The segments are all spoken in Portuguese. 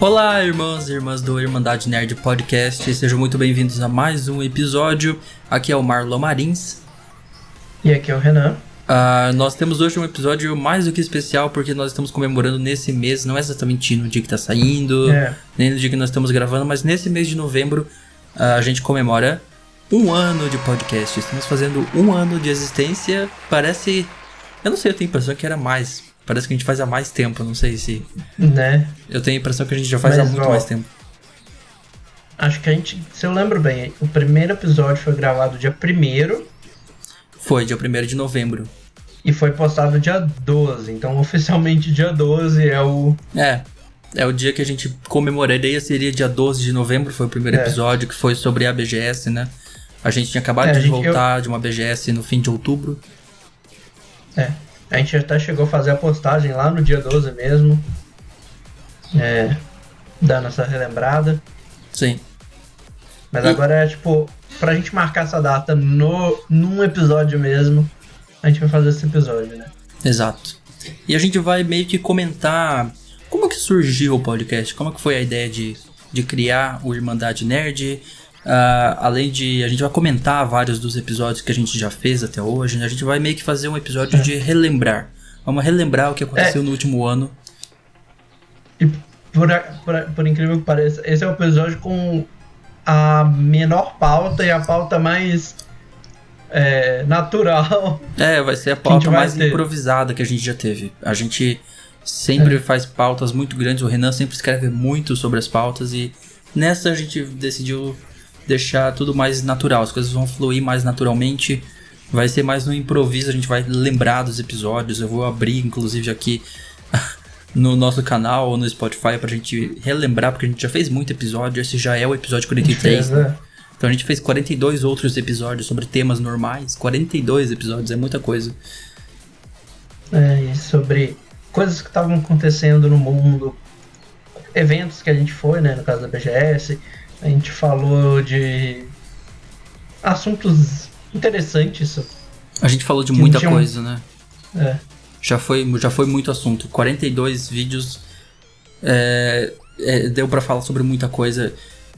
Olá, irmãos e irmãs do Irmandade Nerd Podcast, sejam muito bem-vindos a mais um episódio. Aqui é o Marlon Marins. E aqui é o Renan. Uh, nós temos hoje um episódio mais do que especial porque nós estamos comemorando nesse mês, não é exatamente no dia que tá saindo, É. nem no dia que nós estamos gravando, mas nesse mês de novembro uh, a gente comemora um ano de podcast. Estamos fazendo um ano de existência. Parece. Eu não sei, eu tenho a impressão que era mais. Parece que a gente faz há mais tempo, não sei se. Né? Eu tenho a impressão que a gente já faz Mas, há muito ó, mais tempo. Acho que a gente, se eu lembro bem, o primeiro episódio foi gravado dia 1 Foi, dia 1 de novembro. e foi postado dia 12. Então, oficialmente, dia 12 é o. É. É o dia que a gente comemoraria, seria dia 12 de novembro, foi o primeiro É. episódio, que foi sobre a BGS, né? A gente tinha acabado É, de gente- voltar de uma BGS no fim de outubro. É. A gente até chegou a fazer a postagem lá no dia 12 mesmo. É. Dando essa relembrada. Sim. Mas E- agora é tipo, pra gente marcar essa data no, num episódio mesmo, a gente vai fazer esse episódio, né? Exato. E a gente vai meio que comentar como que surgiu o podcast, como que foi a ideia de, de criar o Irmandade Nerd. Ah, além de. A gente vai comentar vários dos episódios que a gente já fez até hoje. né? A gente vai meio que fazer um episódio É. de relembrar. Vamos relembrar o que aconteceu no último ano. E por, a- por, a- por incrível que pareça, esse é o episódio com a menor pauta e a pauta mais é, natural. É, vai ser a a pauta vai mais ter? improvisada que a gente já teve. A gente sempre É. faz pautas muito grandes, o Renan sempre escreve muito sobre as pautas e nessa a gente decidiu deixar tudo mais natural, as coisas vão fluir mais naturalmente. Vai ser mais no improviso, a gente vai lembrar dos episódios. Eu vou abrir, inclusive, aqui no nosso canal ou no Spotify pra gente relembrar, porque a gente já fez muito episódio. Esse já é o episódio 43. né? Então a gente fez 42 outros episódios sobre temas normais. 42 episódios, é muita coisa. É, e sobre coisas que estavam acontecendo no mundo, eventos que a gente foi, né? No caso da BGS, a gente falou de assuntos interessantes. A gente falou de muita tinha coisa, né? É, Já foi, já foi muito assunto. 42 vídeos. é, é, deu pra falar sobre muita coisa.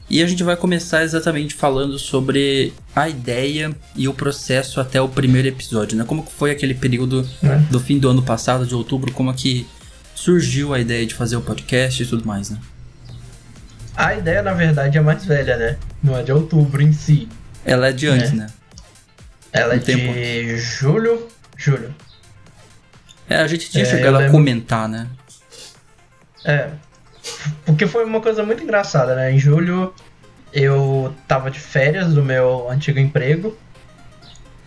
E a gente vai começar exatamente falando sobre a ideia e o processo até o primeiro episódio, né? Como que foi aquele período né? do fim do ano passado, de outubro, como é que surgiu a ideia de fazer o podcast e tudo mais, né? A ideia, na verdade, é mais velha, né? Não é de outubro em si. Ela é de antes, É. né? Ela é Um tempo de julho. Julho. É, a gente tinha É, chegado a lembro- comentar, né? É. Porque foi uma coisa muito engraçada, né? Em julho eu tava de férias do meu antigo emprego.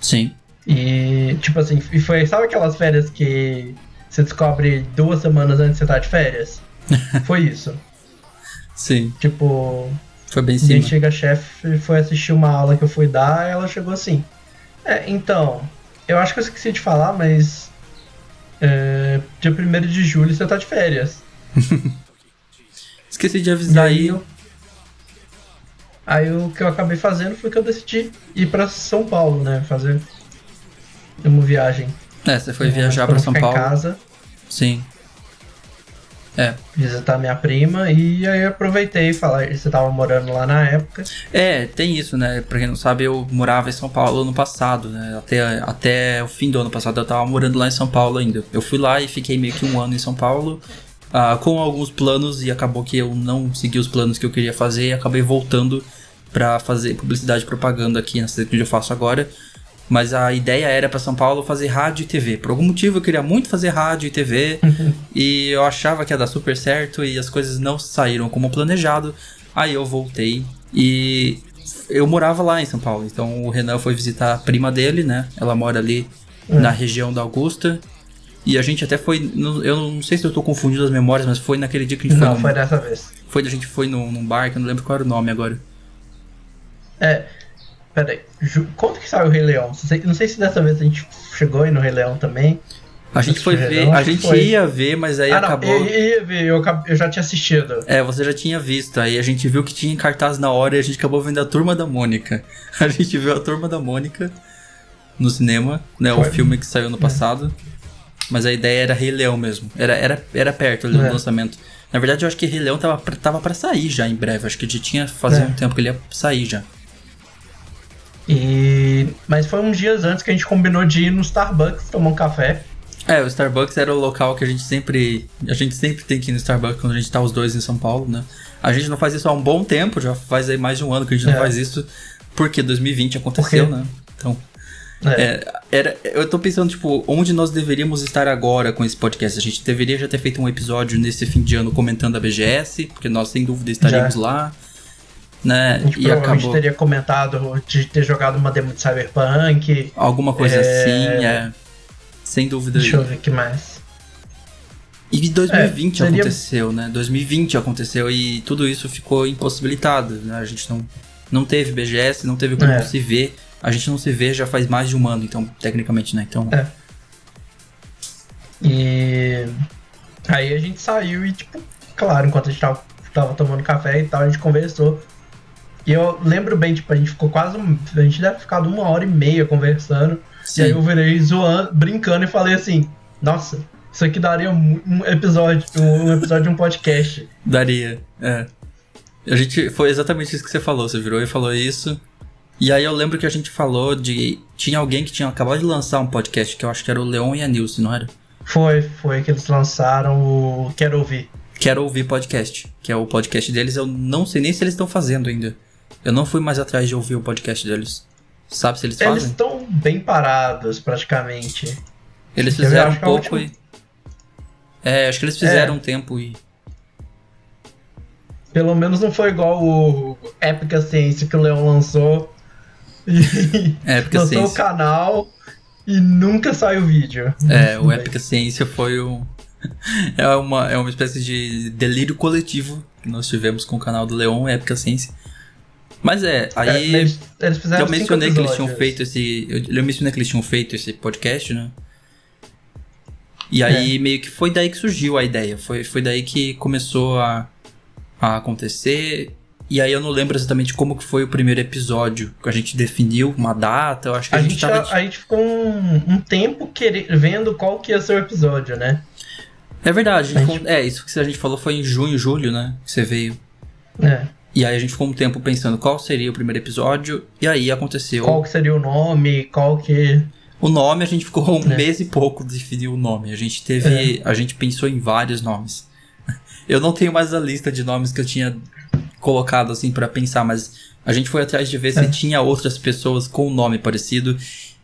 Sim. E, tipo assim, e foi. Sabe aquelas férias que você descobre duas semanas antes de você tá de férias? Foi isso. Sim. Tipo, Foi bem minha sim. antiga chefe foi assistir uma aula que eu fui dar e ela chegou assim. É, então, eu acho que eu esqueci de falar, mas. É, dia 1 de julho você tá de férias. Esqueci de avisar aí. eu- aí o que eu acabei fazendo foi que eu decidi ir pra São Paulo, né? Fazer uma viagem. É, você foi É, viajar não São Paulo. Em casa, Sim. É. visitar minha prima e aí aproveitei e falar, você tava morando lá na época. É, tem isso, né? Pra quem não sabe, eu morava em São Paulo ano passado, né? Até, até o fim do ano passado eu tava morando lá em São Paulo ainda. Eu fui lá e fiquei meio que um ano em São Paulo, ah, com alguns planos, e acabou que eu não segui os planos que eu queria fazer e acabei voltando pra fazer publicidade e propaganda aqui na cidade que eu faço agora. Mas a ideia era pra São Paulo fazer rádio e TV. Por algum motivo eu queria muito fazer rádio e TV. e eu achava que ia dar super certo e as coisas não saíram como planejado. Aí eu voltei e eu morava lá em São Paulo. Então o Renan foi visitar a prima dele, né? Ela mora ali É. na região da Augusta. E a gente até foi. no- Eu não sei se eu tô confundindo as memórias, mas foi naquele dia que a gente Não, foi. foi num- dessa vez. foi a gente foi num, num bar, que eu não lembro qual era o nome agora. É, peraí. Quando que saiu o Rei Leão? Não sei- se dessa vez a gente chegou aí no Rei Leão também. A gente foi ver, a gente foi. ia ver, mas aí ah, não, acabou. eu ia ver, eu, eu já tinha assistido. É, você já tinha visto, aí a gente viu que tinha em cartaz na hora e a gente acabou vendo a Turma da Mônica. A gente viu a Turma da Mônica no cinema, né? O Foi. filme que saiu no passado. Mas a ideia era Rei Leão mesmo. Era, era, era perto ali É. do lançamento. Na verdade, eu acho que Rei Leão tava, pra- tava pra sair já em breve. Acho que já tinha fazia É. um tempo que ele ia sair já. E... Mas foi uns dias antes que a gente combinou de ir no Starbucks tomar um café. É, o Starbucks era o local que a gente sempre. A gente sempre tem que ir no Starbucks quando a gente tá os dois em São Paulo, né? A gente não faz isso há um bom tempo, já faz aí mais de um ano que a gente É. não faz isso, porque 2020 aconteceu, Por quê? né? Então. É. É, era, eu tô pensando, tipo, onde nós deveríamos estar agora com esse podcast? A gente deveria já ter feito um episódio nesse fim de ano comentando a BGS, porque nós sem dúvida estaríamos Já. lá. Né? A gente E provavelmente acabou. teria comentado de ter jogado uma demo de Cyberpunk. Alguma coisa É. assim, é. Sem dúvida. Deixa eu ver o que mais. E 2020 É, seria- aconteceu, né? 2020 aconteceu e tudo isso ficou impossibilitado, né? A gente não, não teve BGS, não teve como É. se ver. A gente não se vê já faz mais de um ano, então, tecnicamente, né? Então, É. E aí a gente saiu e, tipo, claro, enquanto a gente tava, tava tomando café e tal, a gente conversou. E eu lembro bem, tipo, a gente ficou quase. A gente deve ter ficado uma hora e meia conversando. sim. E aí eu virei zoando, brincando e falei assim, nossa, isso aqui daria um um episódio, um episódio de um podcast. Daria, é. A gente. Foi exatamente isso que você falou. Você virou e falou isso. E aí eu lembro que a gente falou de. Tinha alguém que tinha acabado de lançar um podcast, que eu acho que era o Leon e a Nilce, não era? Foi, foi que eles lançaram o Quero Ouvir. Quero ouvir podcast, que é o podcast deles. Eu não sei nem se eles estão fazendo ainda. Eu não fui mais atrás de ouvir o podcast deles. Sabe se eles Eles fazem? estão bem parados, praticamente. Eles fizeram acho um pouco última- e. É, acho que eles fizeram É. um tempo e. Pelo menos não foi igual o Épica Ciência que o Leon lançou. E É, porque lançou o ciência. canal e nunca saiu vídeo. É, o Épica Ciência foi um. É uma, é uma espécie de delírio coletivo que nós tivemos com o canal do Leon, Épica Ciência. Mas é, aí. É, eles, eles eu mencionei que eles tinham feito esse. Eu, eu mencionei que eles tinham feito esse podcast, né? E É. aí meio que foi daí que surgiu a ideia. Foi, foi daí que começou a, a acontecer. E aí eu não lembro exatamente como que foi o primeiro episódio. Que a gente definiu uma data. Eu acho que a, A gente, gente, tava. a, gente ficou um, um tempo querer, vendo qual que ia ser o episódio, né? É verdade. a gente É, isso que a gente falou foi em junho, julho, né? Que você veio. É. E aí a gente ficou um tempo pensando qual seria o primeiro episódio. E aí aconteceu. Qual que seria o nome, qual que... O nome a gente ficou um É. mês e pouco de definir o nome. A gente teve. A gente pensou em vários nomes. Eu não tenho mais a lista de nomes que eu tinha colocado assim pra pensar, mas a gente foi atrás de ver se É. tinha outras pessoas com nome parecido.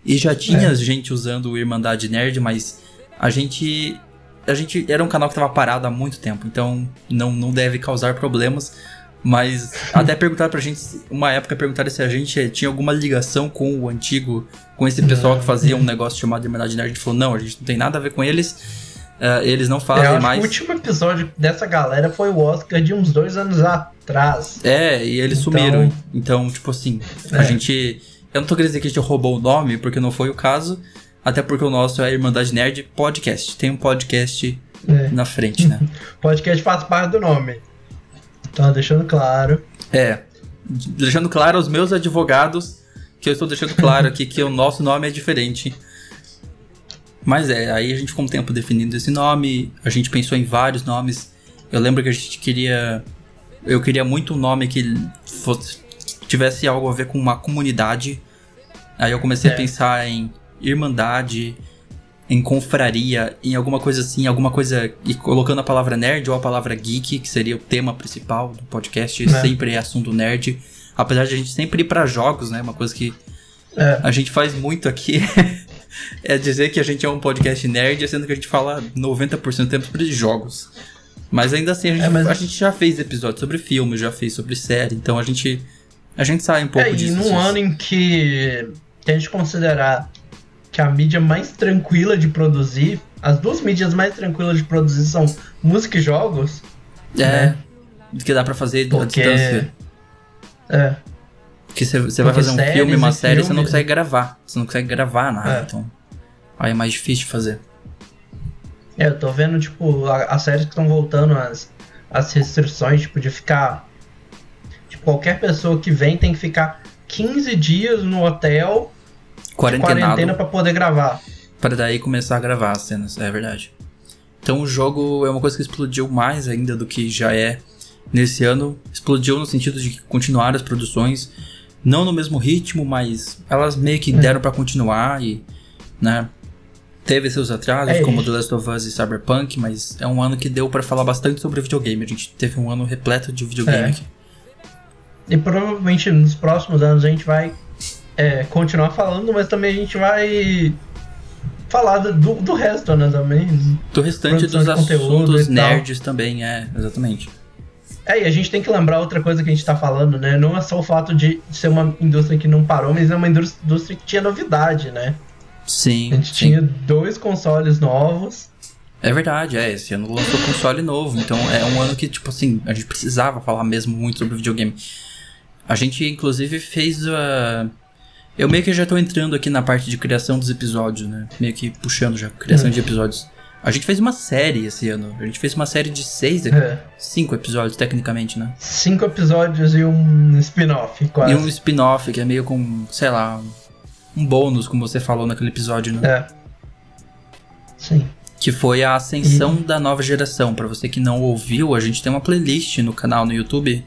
E já tinha É. gente usando o Irmandade Nerd, mas a gente. A gente era um canal que tava parado há muito tempo, então não, não deve causar problemas. Mas até perguntaram pra gente, uma época perguntaram se a gente tinha alguma ligação com o antigo, com esse pessoal que fazia um negócio chamado Irmandade Nerd. A gente falou, não, a gente não tem nada a ver com eles. eh, eles não fazem mais. o último episódio dessa galera foi o Oscar de uns dois anos atrás. É, e eles Então- sumiram. Então, tipo assim, a É. gente. Eu não tô querendo dizer que a gente roubou o nome, porque não foi o caso. Até porque o nosso é Irmandade Nerd Podcast. Tem um podcast É. na frente, né? Podcast faz parte do nome. Então, deixando claro. é. Deixando claro aos meus advogados que eu estou deixando claro aqui que o nosso nome é diferente. Mas é, aí a gente ficou um tempo definindo esse nome, a gente pensou em vários nomes. Eu lembro que a gente queria. Eu queria muito um nome que fosse, tivesse algo a ver com uma comunidade. Aí eu comecei a É. pensar em Irmandade, em confraria, em alguma coisa assim, alguma coisa. E colocando a palavra nerd ou a palavra geek, que seria o tema principal do podcast, É. sempre é assunto nerd. Apesar de a gente sempre ir pra jogos, né? Uma coisa que É, a gente faz muito aqui é dizer que a gente é um podcast nerd, sendo que a gente fala 90% do tempo sobre jogos. Mas ainda assim, a gente, É, mas- a gente já fez episódios sobre filmes, já fez sobre série, então a gente a gente sai um pouco é e disso. num ano em que que a gente considerar que a mídia mais tranquila de produzir, as duas mídias mais tranquilas de produzir são música e jogos. É, né? que dá pra fazer à Porque- distância. É, Porque você, vai fazer um filme, uma série, você não consegue gravar. Você não consegue gravar nada, É. então. Aí é mais difícil de fazer. é, eu tô vendo, tipo, as séries que estão voltando as, as restrições, tipo, de ficar. Tipo, qualquer pessoa que vem tem que ficar 15 dias no hotel de Quarentenado. quarentena pra poder gravar. Pra daí começar a gravar as cenas, é verdade. Então o jogo é uma coisa que explodiu mais ainda do que já é nesse ano. Explodiu no sentido de continuar as produções, não no mesmo ritmo, mas elas meio que deram para continuar e, né? Teve seus atrasos, É, como The Last of Us e Cyberpunk, mas é um ano que deu para falar bastante sobre videogame. A gente teve um ano repleto de videogame É. aqui. E provavelmente nos próximos anos a gente vai é, continuar falando, mas também a gente vai falar do, do, resto, né, também. Do restante dos assuntos nerds também, é, exatamente. É, e a gente tem que lembrar outra coisa que a gente tá falando, né? Não é só o fato de ser uma indústria que não parou, mas é uma indústria que tinha novidade, né? Sim, A gente sim. tinha dois consoles novos. É verdade, é. Esse ano lançou console novo, então é um ano que, tipo assim, a gente precisava falar mesmo muito sobre videogame. A gente, inclusive, fez a. Eu meio que já tô entrando aqui na parte de criação dos episódios, né? Meio que puxando já, criação Hum. de episódios. A gente fez uma série esse ano. A gente fez uma série de seis, É, cinco episódios, tecnicamente, né? cinco episódios e um spin-off, quase. E um spin-off, que é meio com, sei lá, um bônus, como você falou naquele episódio, né? É. Sim. que foi a ascensão da nova geração. Pra você que não ouviu, a gente tem uma playlist no canal no YouTube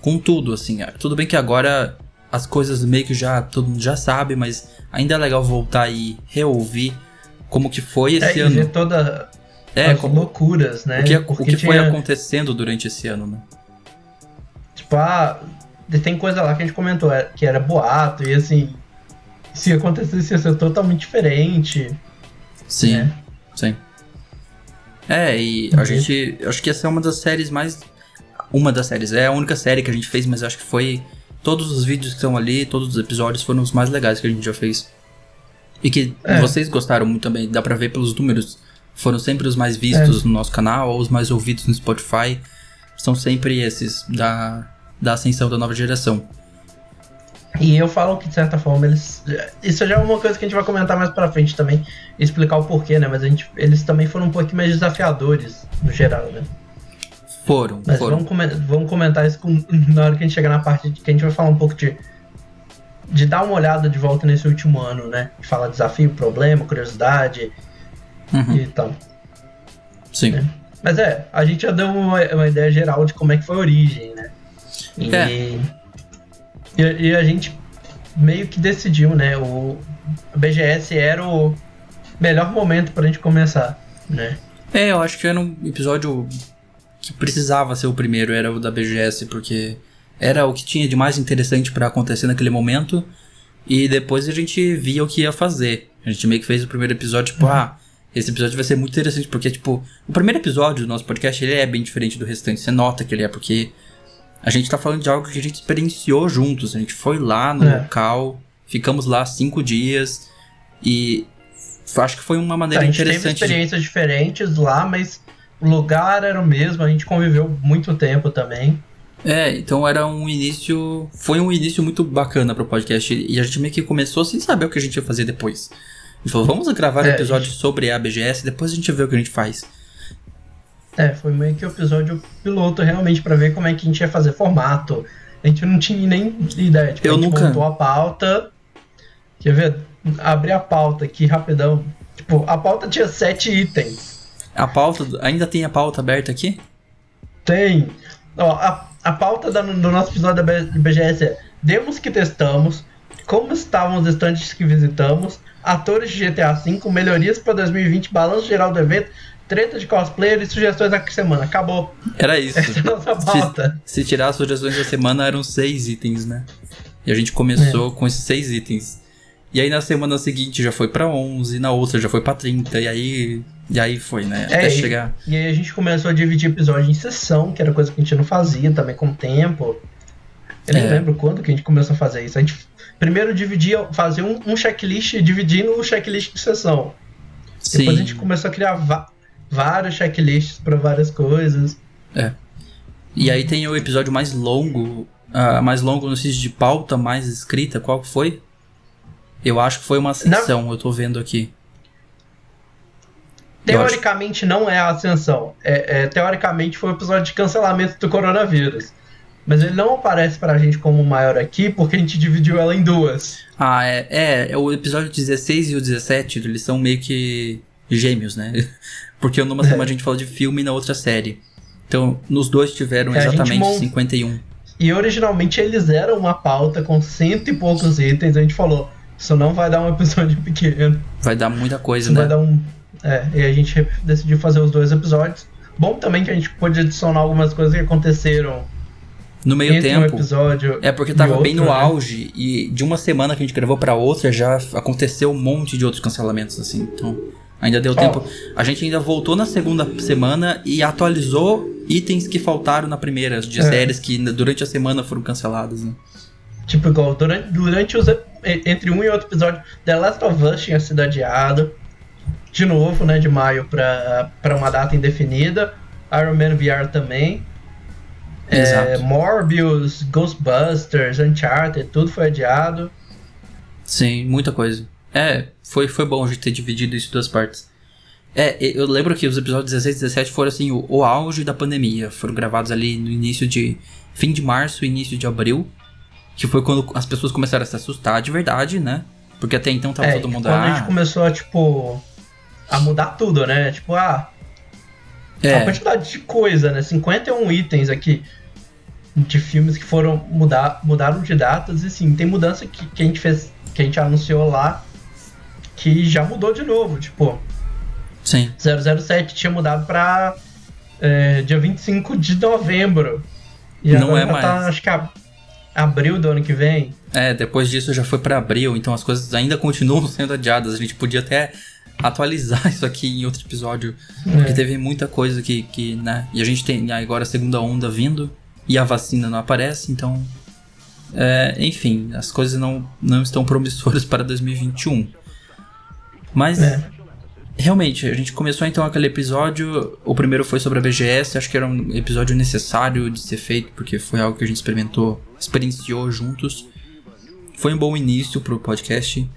com tudo, assim. Tudo bem que agora as coisas meio que já todo mundo já sabe, mas ainda é legal voltar e reouvir como que foi esse É, e ano. ver toda É, as como, loucuras, né? o que, o Porque que foi tinha, acontecendo durante esse ano, né? Tipo, ah, tem coisa lá que a gente comentou, é, que era boato, e assim, se acontecesse ia ser totalmente diferente. Sim, né? sim. É, e a Uhum. gente. Acho que essa é uma das séries mais. Uma das séries. É a única série que a gente fez, mas acho que foi. Todos os vídeos que estão ali, todos os episódios foram os mais legais que a gente já fez. E que É. vocês gostaram muito também, dá pra ver pelos números. Foram sempre os mais vistos no nosso canal, ou os mais ouvidos no Spotify. São sempre esses da, da ascensão da nova geração. E eu falo que, de certa forma, eles. Isso já é uma coisa que a gente vai comentar mais pra frente também, explicar o porquê, né? Mas a gente, eles também foram um pouquinho mais desafiadores, no geral, né? Foram, Mas foram. vamos, comen- vamos comentar isso com- na hora que a gente chegar na parte de que a gente vai falar um pouco de. De dar uma olhada de volta nesse último ano, né? Falar desafio, problema, curiosidade Uhum, e tal. sim. É. Mas é, a gente já deu uma, uma ideia geral de como é que foi a origem, né? E, É. e, e a gente meio que decidiu, né? O BGS era o melhor momento pra gente começar, né? É, eu acho que era um episódio que precisava ser o primeiro, era o da BGS, porque era o que tinha de mais interessante pra acontecer naquele momento. E depois a gente via o que ia fazer. A gente meio que fez o primeiro episódio, tipo, ah, esse episódio vai ser muito interessante, porque, tipo, o primeiro episódio do nosso podcast, ele é bem diferente do restante. Você nota que ele é, porque a gente tá falando de algo que a gente experienciou juntos. A gente foi lá no É. local, ficamos lá cinco dias, e acho que foi uma a maneira gente teve interessante de experiências diferentes lá, mas o lugar era o mesmo, a gente conviveu muito tempo também. É, então era um início. Foi um início muito bacana pro podcast. E a gente meio que começou sem saber o que a gente ia fazer depois. A gente falou, vamos gravar um É, episódio sobre a BGS, depois a gente vê o que a gente faz. É, foi meio que o episódio piloto realmente pra ver como é que a gente ia fazer formato. A gente não tinha nem ideia. Tipo, Eu a gente nunca- montou a pauta. Quer ver? Abri a pauta aqui rapidão. Tipo, a pauta tinha sete itens. A pauta. Ainda tem a pauta aberta aqui? Tem. Ó, a, a pauta da- do nosso episódio da BGS é Demos que testamos, como estavam os estantes que visitamos, atores de GTA V, melhorias para 2020, balanço geral do evento, treta de cosplayer e sugestões da semana. Acabou. Era isso. Essa é a nossa pauta. Se tirar as sugestões da semana, eram seis itens, né? E a gente começou É. com esses seis itens. E aí na semana seguinte já foi pra 11, na outra já foi pra 30, e aí. E aí foi, né? Até É, e- chegar. E aí a gente começou a dividir episódio em sessão, que era coisa que a gente não fazia também com o tempo. Eu nem É. lembro quando que a gente começou a fazer isso. A gente primeiro dividia, fazia um, um checklist dividindo o checklist de sessão. Sim. Depois a gente começou a criar vários checklists para várias coisas. E aí tem o episódio mais longo, ah, mais longo no sentido de pauta mais escrita, qual foi? Eu acho que foi uma sessão, eu tô vendo aqui. Teoricamente não é a ascensão. É, é, teoricamente foi o episódio de cancelamento do coronavírus. Mas ele não aparece pra gente como maior aqui porque a gente dividiu ela em duas. Ah, é, é, é o episódio 16 e o 17, eles são meio que gêmeos, né? Porque numa é. semana a gente falou de filme e na outra série. Então, nos dois tiveram é, exatamente mont... 51. E originalmente eles eram uma pauta com cento e poucos itens. A gente falou, isso não vai dar um episódio pequeno. Vai dar muita coisa, isso né? Vai dar um. É, e a gente decidiu fazer os dois episódios. Bom também que a gente pôde adicionar algumas coisas que aconteceram no meio Entre tempo. Um episódio é porque tava outro, bem no né? auge e de uma semana que a gente gravou para outra já aconteceu um monte de outros cancelamentos assim. Então, ainda deu oh. tempo. A gente ainda voltou na segunda semana e atualizou itens que faltaram na primeira, de é. séries que durante a semana foram canceladas, né? Tipo, igual, durante, durante os. Entre um e outro episódio, The Last of Us tinha sido adiado. De novo, né? De maio pra, pra uma data indefinida. Iron Man VR também. É, Morbius, Ghostbusters, Uncharted, tudo foi adiado. Sim, muita coisa. É, foi, foi bom a gente ter dividido isso em duas partes. É, eu lembro que os episódios 16 e 17 foram assim, o, o auge da pandemia. Foram gravados ali no início de. fim de março, início de abril. Que foi quando as pessoas começaram a se assustar de verdade, né? Porque até então tava é, todo mundo. Quando ah, a gente começou a, tipo. A mudar tudo, né? Tipo, ah. É. A quantidade de coisa, né? 51 itens aqui de filmes que foram mudar, mudaram de datas e sim, tem mudança que, que a gente fez, que a gente anunciou lá que já mudou de novo, tipo. Sim. 007 tinha mudado pra é, dia 25 de novembro. E Não é tá, mais. acho que a, abril do ano que vem. É, depois disso já foi para abril, então as coisas ainda continuam sendo adiadas. A gente podia até atualizar isso aqui em outro episódio, é. porque teve muita coisa que, que, né? E a gente tem agora a segunda onda vindo e a vacina não aparece, então. É, enfim, as coisas não, não estão promissoras para 2021. Mas. É. Realmente, a gente começou então aquele episódio. O primeiro foi sobre a BGS, acho que era um episódio necessário de ser feito, porque foi algo que a gente experimentou, experienciou juntos. Foi um bom início pro podcast.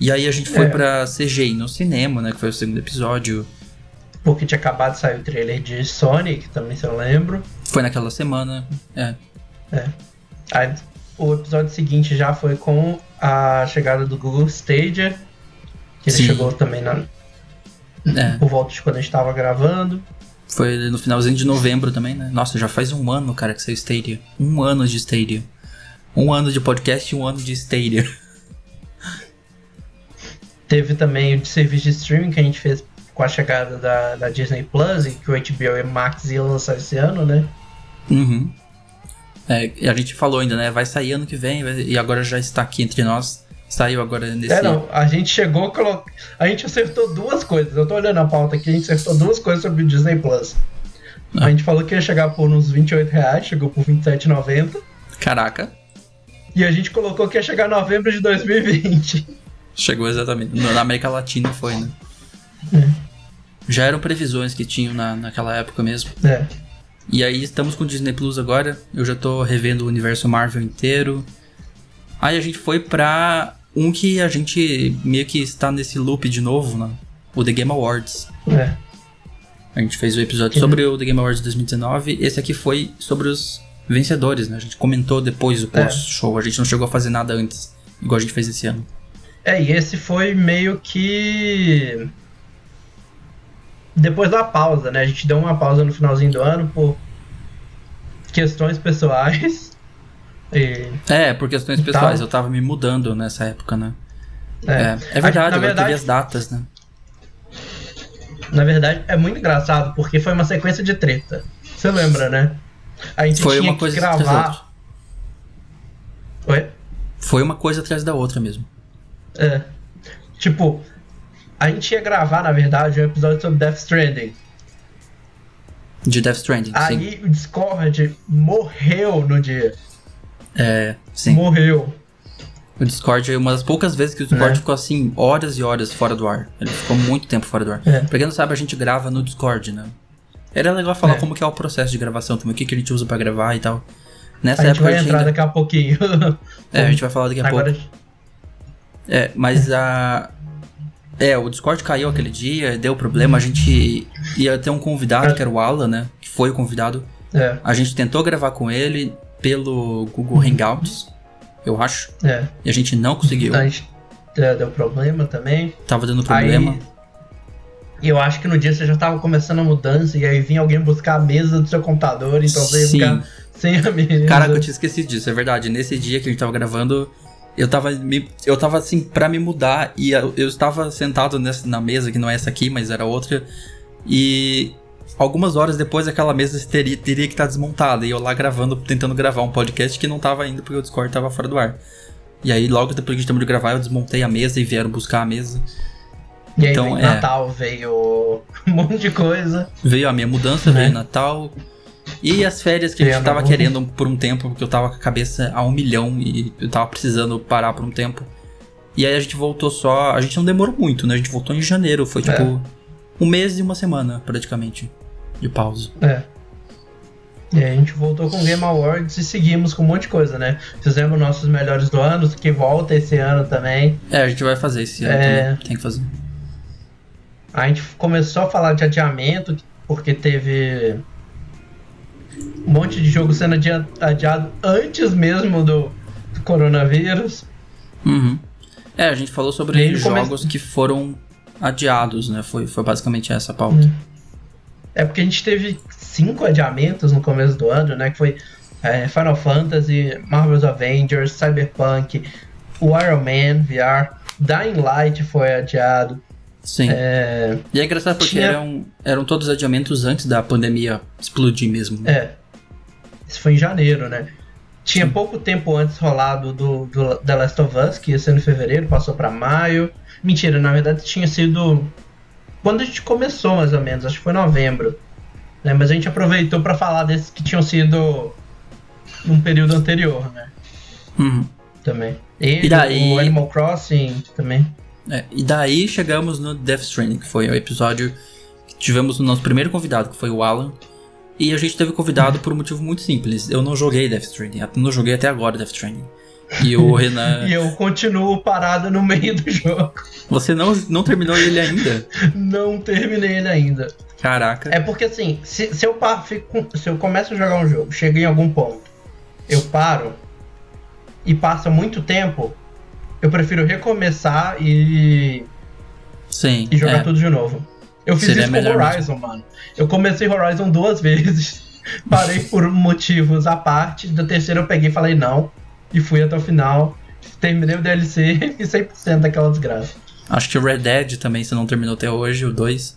E aí a gente foi É. pra CGI no cinema, né? Que foi o segundo episódio. Porque tinha acabado de sair o trailer de Sonic, também se eu lembro. Foi naquela semana. É. Aí, o episódio seguinte já foi com a chegada do Google Stadia. Que ele Sim. chegou também na, É. por volta de quando a gente tava gravando. Foi no finalzinho de novembro também, né? Nossa, já faz um ano, cara, que saiu Stadia. Um ano de Stadia. Um ano de podcast e um ano de Stadia. Teve também o de serviço de streaming que a gente fez com a chegada da, da Disney Plus e que o HBO e Max ia lançar esse ano, né? Uhum. É, a gente falou ainda, né? Vai sair ano que vem vai- e agora já está aqui entre nós. Saiu agora nesse. É, não, a gente chegou, colo... a gente acertou duas coisas. Eu tô olhando a pauta aqui, a gente acertou duas coisas sobre o Disney Plus. Ah. A gente falou que ia chegar por uns 28 reais, chegou por 27,90. Caraca, E a gente colocou que ia chegar em novembro de 2020. Chegou exatamente. Na América Latina foi, né? É. Já eram previsões que tinham na, naquela época mesmo. É. E aí estamos com o Disney Plus agora. Eu já tô revendo o universo Marvel inteiro. Aí a gente foi pra um que a gente meio que está nesse loop de novo, né? O The Game Awards. É. A gente fez o episódio Uhum. sobre o The Game Awards 2019. Esse aqui foi sobre os vencedores, né? A gente comentou depois do É. post-show. A gente não chegou a fazer nada antes, igual a gente fez esse ano. É, e esse foi meio que. Depois da pausa, né? A gente deu uma pausa no finalzinho do ano por questões pessoais. E. É, por questões pessoais. Eu tava me mudando nessa época, né? É, É, é verdade, Na agora verdade, as datas, né? na verdade, é muito engraçado porque foi uma sequência de treta. Você lembra, né? A gente Foi tinha uma que coisa gravar. Oi? Foi uma coisa atrás da outra mesmo. É. Tipo, a gente ia gravar, na verdade, um episódio sobre Death Stranding. De Death Stranding, sim. Aí o Discord morreu no dia. É, sim. Morreu. O Discord é uma das poucas vezes que o Discord É. ficou assim, horas e horas fora do ar. Ele ficou muito tempo fora do ar. É. Pra quem não sabe, a gente grava no Discord, né? Era legal falar É. como que é o processo de gravação também, o que, que a gente usa pra gravar e tal. Nessa A gente época vai a gente entrar ainda... daqui a pouquinho. É, a gente vai falar daqui a Agora, pouco. É, mas a... É, o Discord caiu aquele dia, deu problema, a gente ia ter um convidado, que era o Alan, né? Que foi o convidado. é, A gente tentou gravar com ele pelo Google Hangouts, eu acho. é. E a gente não conseguiu. A gente é, deu problema também. Tava dando problema. E eu acho que no dia você já tava começando a mudança e aí vinha alguém buscar a mesa do seu computador, então você ia Sim. ficar sem a mesa. Caraca, eu tinha esquecido disso, é verdade. Nesse dia que a gente tava gravando, eu tava, me, eu tava assim, pra me mudar, e eu, eu estava sentado nessa, na mesa, que não é essa aqui, mas era outra, e algumas horas depois aquela mesa teria, teria que estar desmontada, e eu lá gravando, tentando gravar um podcast que não tava indo porque o Discord tava fora do ar. E aí, logo depois que a gente de gravar, eu desmontei a mesa e vieram buscar a mesa. E aí então, veio é. Natal, veio um monte de coisa. Veio a minha mudança, É. veio Natal. E as férias que a gente tava querendo por um tempo, porque eu tava com a cabeça a um milhão e eu tava precisando parar por um tempo. E aí a gente voltou só. A gente não demorou muito, né? A gente voltou em janeiro. Foi tipo É. um mês e uma semana, praticamente, de pausa. É. E aí a gente voltou com o Game Awards e seguimos com um monte de coisa, né? Fizemos nossos melhores do ano, que volta esse ano também. É, a gente vai fazer esse ano É. Tem que fazer. A gente começou a falar de adiamento, porque teve um monte de jogo sendo adia- adiado antes mesmo do, do coronavírus. Uhum. É, a gente falou sobre jogos que foram adiados, né? Foi, foi basicamente essa a pauta. É porque a gente teve cinco adiamentos no começo do ano, né? Que foi é, Final Fantasy, Marvel's Avengers, Cyberpunk, o Iron Man VR, Dying Light foi adiado. Sim. É, E é engraçado porque Tinha- eram, eram todos adiamentos antes da pandemia explodir mesmo. né? é. Isso foi em janeiro, né? Tinha pouco tempo antes rolado do, do The Last of Us, que ia ser no fevereiro, passou pra maio. Mentira, na verdade tinha sido. Quando a gente começou, mais ou menos, acho que foi novembro. Né? Mas a gente aproveitou pra falar desses que tinham sido num período anterior, né? Uhum. Também. Ele, E daí- o Animal Crossing também. É, e daí chegamos no Death Stranding, que foi o episódio que tivemos o nosso primeiro convidado, que foi o Alan. E a gente teve convidado por um motivo muito simples. Eu não joguei Death Stranding, eu não joguei até agora Death Stranding. E o Renan. E eu continuo parado no meio do jogo. Você não, não terminou ele ainda? Não terminei ele ainda. Caraca. É porque assim, se, se eu pa- fico se eu começo a jogar um jogo, chego em algum ponto, eu paro e passa muito tempo, eu prefiro recomeçar e, Sim. e jogar é. tudo de novo. Eu fiz Seria isso com Horizon, mano. Eu comecei Horizon duas vezes, parei por motivos à parte, da terceira eu peguei e falei não, e fui até o final, terminei o DLC e 100% daquela desgraça. Acho que o Red Dead também, você não terminou até hoje, o 2.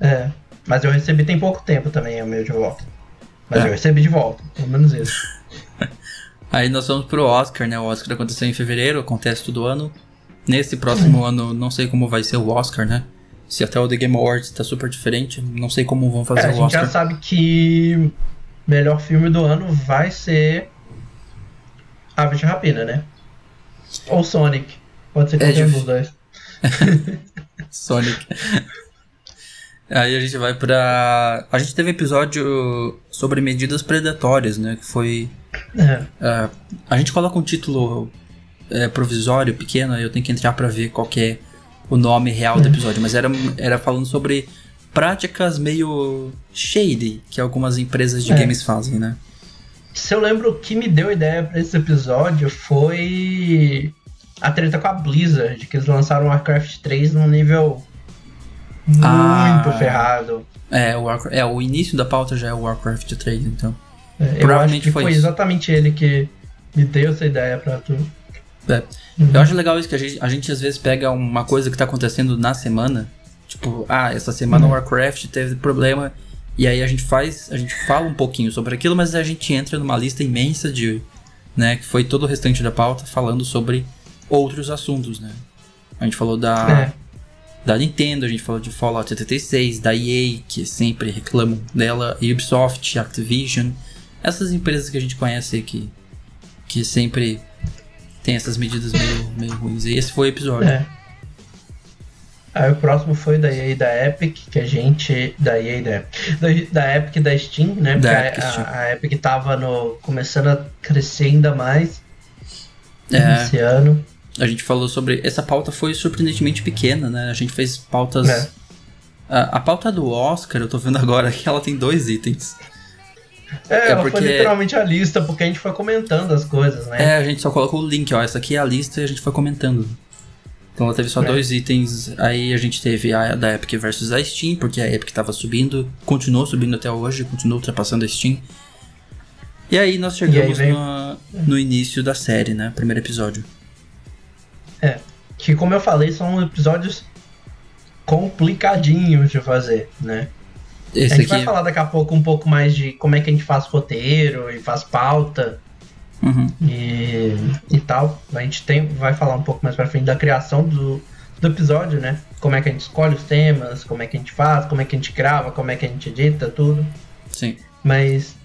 É, mas eu recebi tem pouco tempo também o meu de volta. Mas É. eu recebi de volta, pelo menos isso. Aí nós vamos pro Oscar, né? O Oscar aconteceu em fevereiro, acontece todo ano. Nesse próximo ano, não sei como vai ser o Oscar, né? Se até o The Game Awards tá super diferente, não sei como vão fazer É, a o gente Oscar. já sabe que melhor filme do ano vai ser Aves de Rapina, né? Ou Sonic. Pode ser É qualquer um difícil. dos dois. Sonic. Aí a gente vai pra. A gente teve episódio sobre medidas predatórias, né? Que foi. É. ah, a gente coloca um título é, provisório, pequeno, eu tenho que entrar pra ver qual que é o nome real do episódio. Mas era, era falando sobre práticas meio shady que algumas empresas de É. games fazem, né? Se eu lembro, o que me deu ideia pra esse episódio foi a treta com a Blizzard, que eles lançaram Warcraft 3 num nível muito Ah. ferrado. É o, Warcraft- é, o início da pauta já é o Warcraft 3, então. É, eu acho Provavelmente que foi foi exatamente ele que me deu essa ideia pra tu. É. Uhum. Eu acho legal isso que a gente, a gente às vezes pega uma coisa que tá acontecendo na semana, tipo, ah, essa semana o Warcraft teve problema, e aí a gente faz, a gente fala um pouquinho sobre aquilo, mas a gente entra numa lista imensa de, né, que foi todo o restante da pauta falando sobre outros assuntos, né? A gente falou da, É. da Nintendo, a gente falou de Fallout 76, da EA, que sempre reclamam dela, Ubisoft, Activision, essas empresas que a gente conhece aí que, que sempre tem essas medidas meio, meio ruins. E esse foi o episódio. É. Aí o próximo foi da EA da Epic, que a gente. Da EA da Epic. Da, da Epic da Steam, né? Da Porque Epic, a, Steam. a, a Epic tava no, começando a crescer ainda mais É, esse ano. a gente falou sobre. Essa pauta foi surpreendentemente pequena, né? A gente fez pautas. É. A, a pauta do Oscar, eu tô vendo agora que ela tem dois itens. É, É porque- foi literalmente a lista, porque a gente foi comentando as coisas, né? É, a gente só colocou o link, ó. Essa aqui é a lista e a gente foi comentando. Então ela teve só É. dois itens. Aí a gente teve a da Epic versus a Steam, porque a Epic tava subindo, continuou subindo até hoje, continuou ultrapassando a Steam. E aí nós chegamos vem- no, no início da série, né? Primeiro episódio. É. Que como eu falei, são episódios complicadinhos de fazer, né? A Esse gente vai aqui. falar daqui a pouco um pouco mais de como é que a gente faz roteiro e faz pauta Uhum. e, e tal. A gente tem, vai falar um pouco mais pra frente da criação do, do episódio, né? Como é que a gente escolhe os temas, como é que a gente faz, como é que a gente grava, como é que a gente edita, tudo. Sim. Mas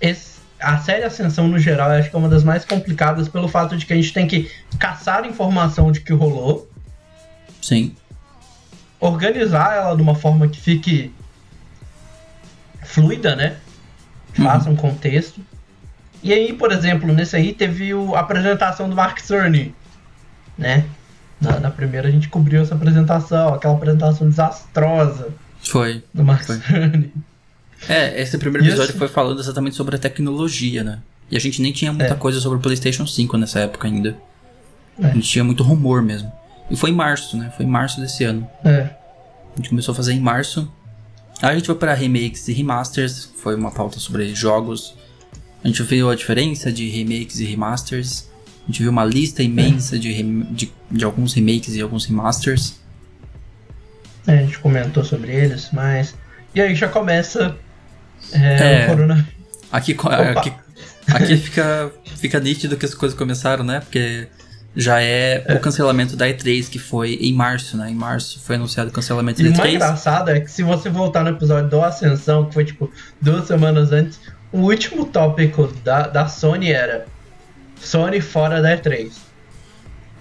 esse- a série Ascensão, no geral, eu acho que é uma das mais complicadas pelo fato de que a gente tem que caçar informação de que rolou, Sim. organizar ela de uma forma que fique fluida, né? Faça um contexto. E aí, por exemplo, nesse aí teve o- a apresentação do Mark Cerny, né? Na, na primeira a gente cobriu essa apresentação, aquela apresentação desastrosa Foi. do Mark Foi. Cerny. É, esse primeiro episódio esse- foi falando exatamente sobre a tecnologia, né? E a gente nem tinha muita É. coisa sobre o PlayStation 5 nessa época ainda. É. A gente tinha muito rumor mesmo. E foi em março, né? Foi em março desse ano. É. A gente começou a fazer em março. A gente foi para remakes e remasters. Foi uma pauta sobre jogos. A gente viu a diferença de remakes e remasters. A gente viu uma lista imensa de, rem- de, de alguns remakes e alguns remasters. É, a gente comentou sobre eles, mas. E aí já começa é, É. corona. Aqui, Opa. aqui, aqui fica, fica nítido que as coisas começaram, né? Porque já é, o cancelamento da E3, que foi em março, né? Em março foi anunciado o cancelamento E da o mais E3. engraçado é que se você voltar no episódio do Ascensão, que foi tipo duas semanas antes, o último tópico da, da Sony era Sony fora da E3.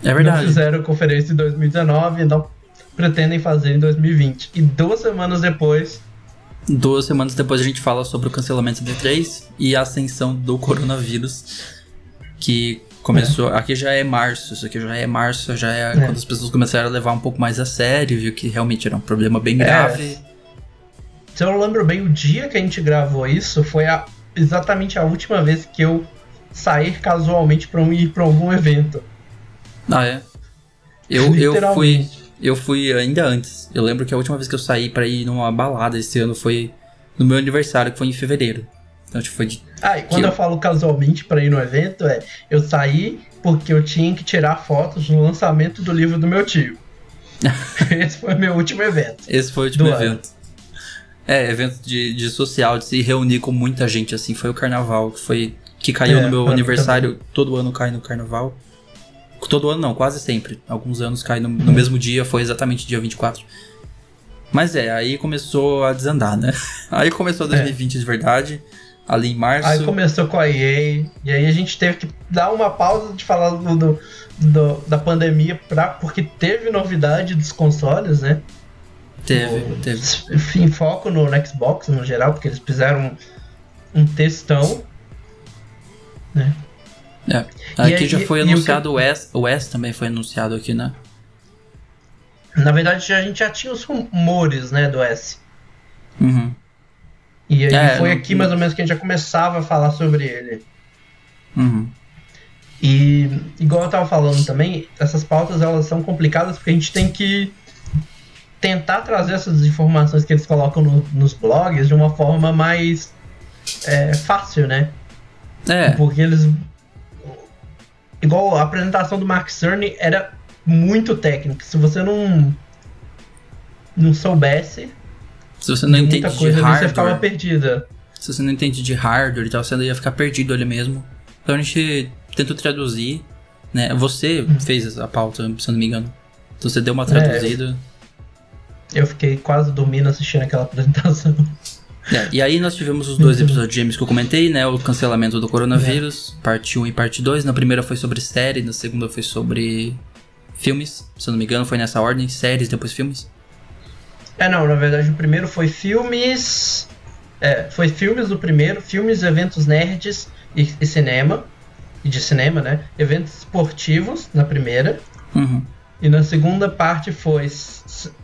É Não verdade. fizeram conferência em 2019 não pretendem fazer em 2020. E duas semanas depois, Duas semanas depois a gente fala sobre o cancelamento da E3 e a ascensão do coronavírus, que começou. Aqui já é março, isso aqui já é março, já é, quando as pessoas começaram a levar um pouco mais a sério, viu que realmente era um problema bem É. grave. se eu não lembro bem, o dia que a gente gravou isso foi a- exatamente a última vez que eu sair casualmente para ir para algum evento. Ah, é? Eu, eu fui. Eu fui ainda antes. Eu lembro que a última vez que eu saí pra ir numa balada esse ano foi no meu aniversário, que foi em fevereiro. Então, tipo, foi de. Ah, e quando Que- eu falo casualmente para ir no evento, é eu saí porque eu tinha que tirar fotos do lançamento do livro do meu tio. Esse foi meu último evento. Esse foi o último Do ano. evento. É, evento de, de social, de se reunir com muita gente, assim, foi o carnaval, que foi. Que caiu É, no meu pra aniversário, todo ano cai no carnaval. Todo ano não, quase sempre. Alguns anos cai no, no mesmo dia, foi exatamente dia 24. Mas é, aí começou a desandar, né? Aí começou 2020 de verdade, ali em março. Aí começou com a EA, e aí a gente teve que dar uma pausa de falar do, do- do- da pandemia pra, porque teve novidade dos consoles, né? Teve, O- teve. Em foco no, no Xbox no geral, porque eles fizeram um, um textão. Né? É. E Aqui aí- já foi e- e o anunciado o S, o S também foi anunciado aqui, né? Na verdade, a gente já tinha os rumores, né, do S. Uhum. E aí É, foi aqui mais ou menos que a gente já começava a falar sobre ele. Uhum. E igual eu tava falando também, essas pautas elas são complicadas porque a gente tem que tentar trazer essas informações que eles colocam no- nos blogs de uma forma mais é, fácil, né? É, Porque eles. Igual a apresentação do Mark Cerny era muito técnica. Se você não. não soubesse se você não de entende de ali, você ficava hardware, perdida. se você não entende de hardware e tal, você ia ficar perdido ali mesmo. Então a gente tentou traduzir, né? Você Uhum. fez a pauta, se eu não me engano. Então você deu uma É. traduzida. Eu fiquei quase dormindo assistindo aquela apresentação. É, e aí nós tivemos os dois Uhum. episódios de James que eu comentei, né? O cancelamento do coronavírus, parte 1 e parte 2. Na primeira foi sobre série, na segunda foi sobre filmes. Se eu não me engano, foi nessa ordem, séries, depois filmes. É, não, na verdade o primeiro foi filmes. É, foi filmes do primeiro, filmes, eventos nerds e, e cinema. E de cinema, né? Eventos esportivos na primeira. Uhum. E na segunda parte foi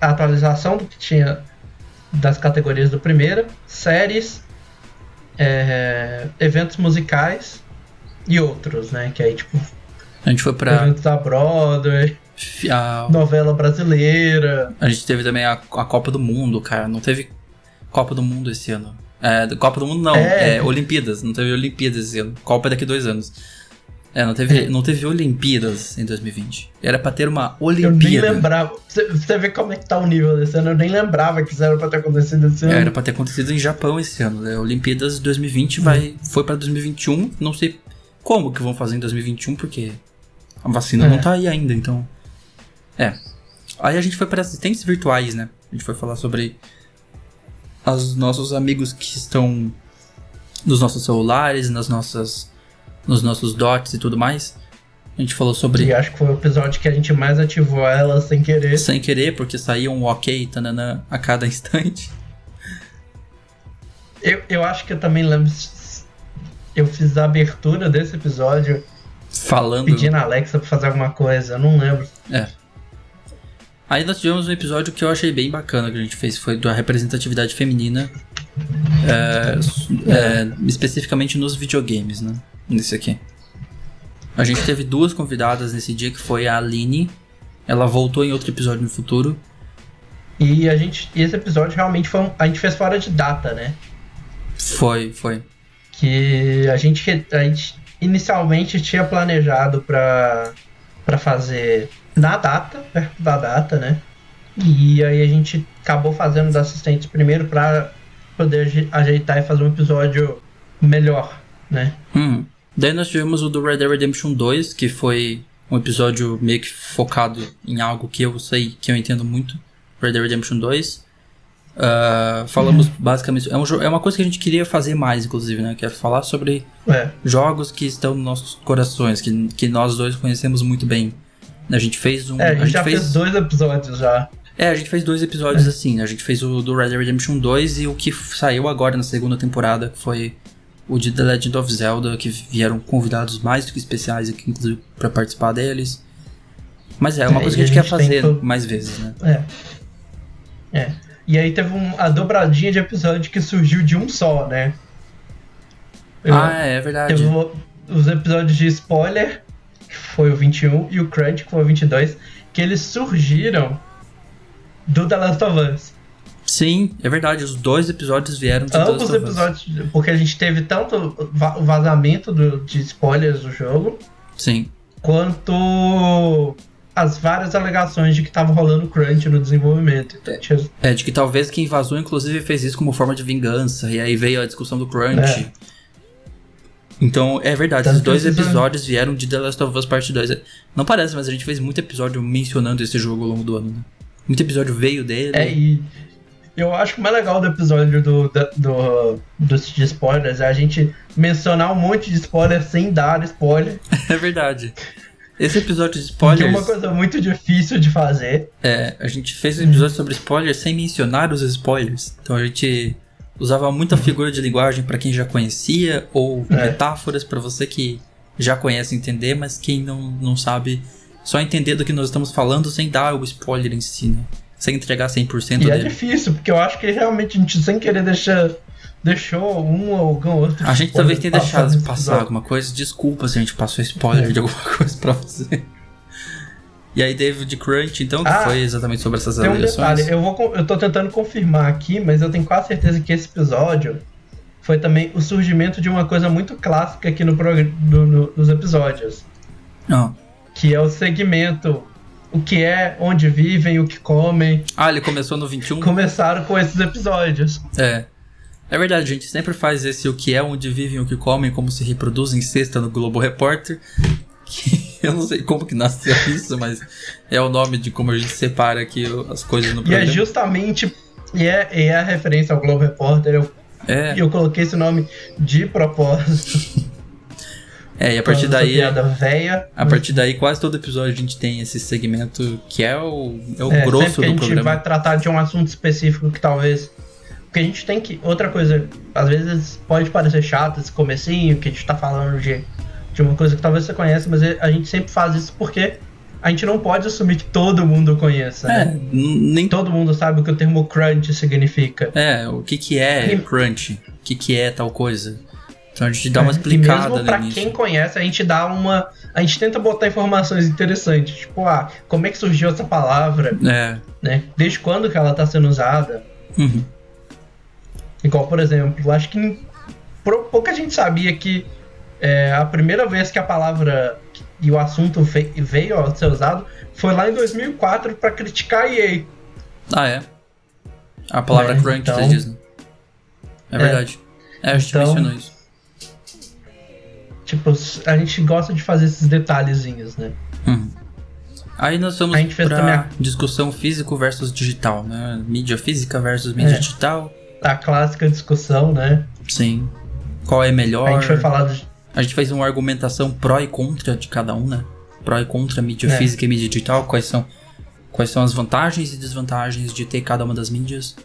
a atualização do que tinha das categorias do primeiro, séries, é, eventos musicais e outros, né? Que aí, tipo, A gente foi pra. eventos da Broadway. A, Novela brasileira. a gente teve também a, a Copa do Mundo, cara. Não teve Copa do Mundo esse ano. É, Copa do Mundo não, É. é, Olimpíadas. Não teve Olimpíadas esse ano. Copa é daqui dois anos. É, não teve, não teve Olimpíadas em 2020. Era pra ter uma Eu nem Olimpíada. lembrava. Você, você vê como é que tá o nível desse ano. Eu nem lembrava que isso era pra ter acontecido esse ano. Era pra ter acontecido em Japão esse ano. Né? Olimpíadas 2020 vai, foi pra 2021. Não sei como que vão fazer em 2021, porque a vacina É. não tá aí ainda, então. É. Aí a gente foi para assistentes virtuais, né? A gente foi falar sobre os nossos amigos que estão nos nossos celulares, nas nossas, nos nossos dots e tudo mais. A gente falou sobre E acho que foi o episódio que a gente mais ativou ela sem querer. sem querer, porque saía um ok, tananã, a cada instante. Eu, eu acho que eu também lembro. Eu fiz a abertura desse episódio Falando. pedindo a Alexa pra fazer alguma coisa. Eu não lembro. Aí nós tivemos um episódio que eu achei bem bacana que a gente fez, foi da representatividade feminina, é, é, especificamente nos videogames, né? Nesse aqui. A gente teve duas convidadas nesse dia, que foi a Aline, ela voltou em outro episódio no futuro. E a gente. E esse episódio realmente foi um, A gente fez fora de data, né? Foi, foi. Que a gente, a gente inicialmente tinha planejado pra, pra fazer na data, perto da data, né? E aí a gente acabou fazendo os assistentes primeiro pra poder aje- ajeitar e fazer um episódio melhor, né? Hum. Daí nós tivemos o do Red Dead Redemption 2, que foi um episódio meio que focado em algo que eu sei, que eu entendo muito. Red Dead Redemption 2. Ah, falamos basicamente. É, um, é uma coisa que a gente queria fazer mais, inclusive, né? Que é falar sobre É. jogos que estão nos nossos corações, que, que nós dois conhecemos muito bem. A gente fez um. É, a gente já fez, fez dois episódios já. É, a gente fez dois episódios assim. né? A gente fez o do Red Dead Redemption 2 e o que saiu agora na segunda temporada, que foi o de The Legend of Zelda, que vieram convidados mais do que especiais aqui, inclusive, pra participar deles. Mas é, uma É, coisa que a gente a quer gente tem fazer que- mais vezes, né? É. É. E aí teve um, a dobradinha de episódio que surgiu de um só, né? Eu- Ah, é, é verdade. Teve os episódios de spoiler, que foi o 21, e o Crunch, que foi o 22, que eles surgiram do The Last of Us. Sim, é verdade. Os dois episódios vieram de The Ambos Last of Us. episódios, porque a gente teve tanto o vazamento do- de spoilers do jogo, Sim. quanto as várias alegações de que tava rolando crunch no desenvolvimento. Então, tinha- É, de que talvez quem vazou, inclusive, fez isso como forma de vingança. E aí veio a discussão do Crunch. É. Então, é verdade, Tanto os dois episódios vieram de The Last of Us Parte 2. Não parece, mas a gente fez muito episódio mencionando esse jogo ao longo do ano, né? Muito episódio veio dele. É, e eu acho que o mais legal do episódio do, da- do, dos de spoilers é a gente mencionar um monte de spoiler sem dar spoiler. É verdade. Esse episódio de Que é spoilers. uma coisa muito difícil de fazer. É, a gente fez um episódio sobre spoilers sem mencionar os spoilers. Então a gente usava muita figura de linguagem pra quem já conhecia, ou É. metáforas pra você que já conhece entender, mas quem não, não sabe só entender do que nós estamos falando sem dar o spoiler em si, né? Sem entregar 100% E é dele. difícil, porque eu acho que realmente a gente, sem querer, deixa, deixou um ou algum outro. A gente talvez tenha deixado passar alguma coisa. Desculpa se a gente passou spoiler de alguma coisa pra você. E aí, David Crunch, então, que Ah, foi exatamente sobre essas Tem um detalhe, eu, vou, eu tô tentando confirmar aqui, mas eu tenho quase certeza que esse episódio foi também o surgimento de uma coisa muito clássica aqui no, no, no- nos episódios. Ah. que é o segmento o que é, onde vivem, o que comem. Ah, ele começou no 21? Começaram com esses episódios. É. É verdade, a gente sempre faz esse o que é, onde vivem, o que comem, como se reproduzem sexta no Globo Repórter. Que eu não sei como que nasceu isso, mas é o nome de como a gente separa aqui as coisas no E é programa. justamente. E é, e é a referência ao Globo Repórter. Eu, É, eu coloquei esse nome de propósito. é, e a partir daí, piada véia. a partir daí quase todo episódio a gente tem esse segmento que é o, é o É, grosso sempre que a do gente programa. vai tratar de um assunto específico que talvez. Porque a gente tem que. Outra coisa, às vezes pode parecer chato esse comecinho, que a gente tá falando de, de uma coisa que talvez você conheça, mas a gente sempre faz isso porque a gente não pode assumir que todo mundo conheça, É, né? nem Todo mundo sabe o que o termo crunch significa. É, o que que é E- crunch? O que que é tal coisa? Então a gente dá uma explicada. E mesmo pra início. quem conhece, a gente dá uma. A gente tenta botar informações interessantes. Tipo, ah, como é que surgiu essa palavra? É. Né? Desde quando que ela tá sendo usada? Uhum. Igual, por exemplo, acho que pouca gente sabia que é, a primeira vez que a palavra e o assunto veio a ser usado foi lá em 2004 para criticar a EA. Ah, é? A palavra é, crunch, então... você diz, né? É, é verdade. É, a gente então, mencionou isso. Tipo, a gente gosta de fazer esses detalhezinhos, né? Uhum. Aí nós vamos a gente fez pra também... discussão físico versus digital, né? Mídia física versus mídia é. digital. A clássica discussão, né? Sim. Qual é melhor? A gente foi falar de... A gente fez uma argumentação pró e contra de cada um, né? Pró e contra mídia é. física e mídia digital, quais são quais são as vantagens e desvantagens de ter cada uma das mídias.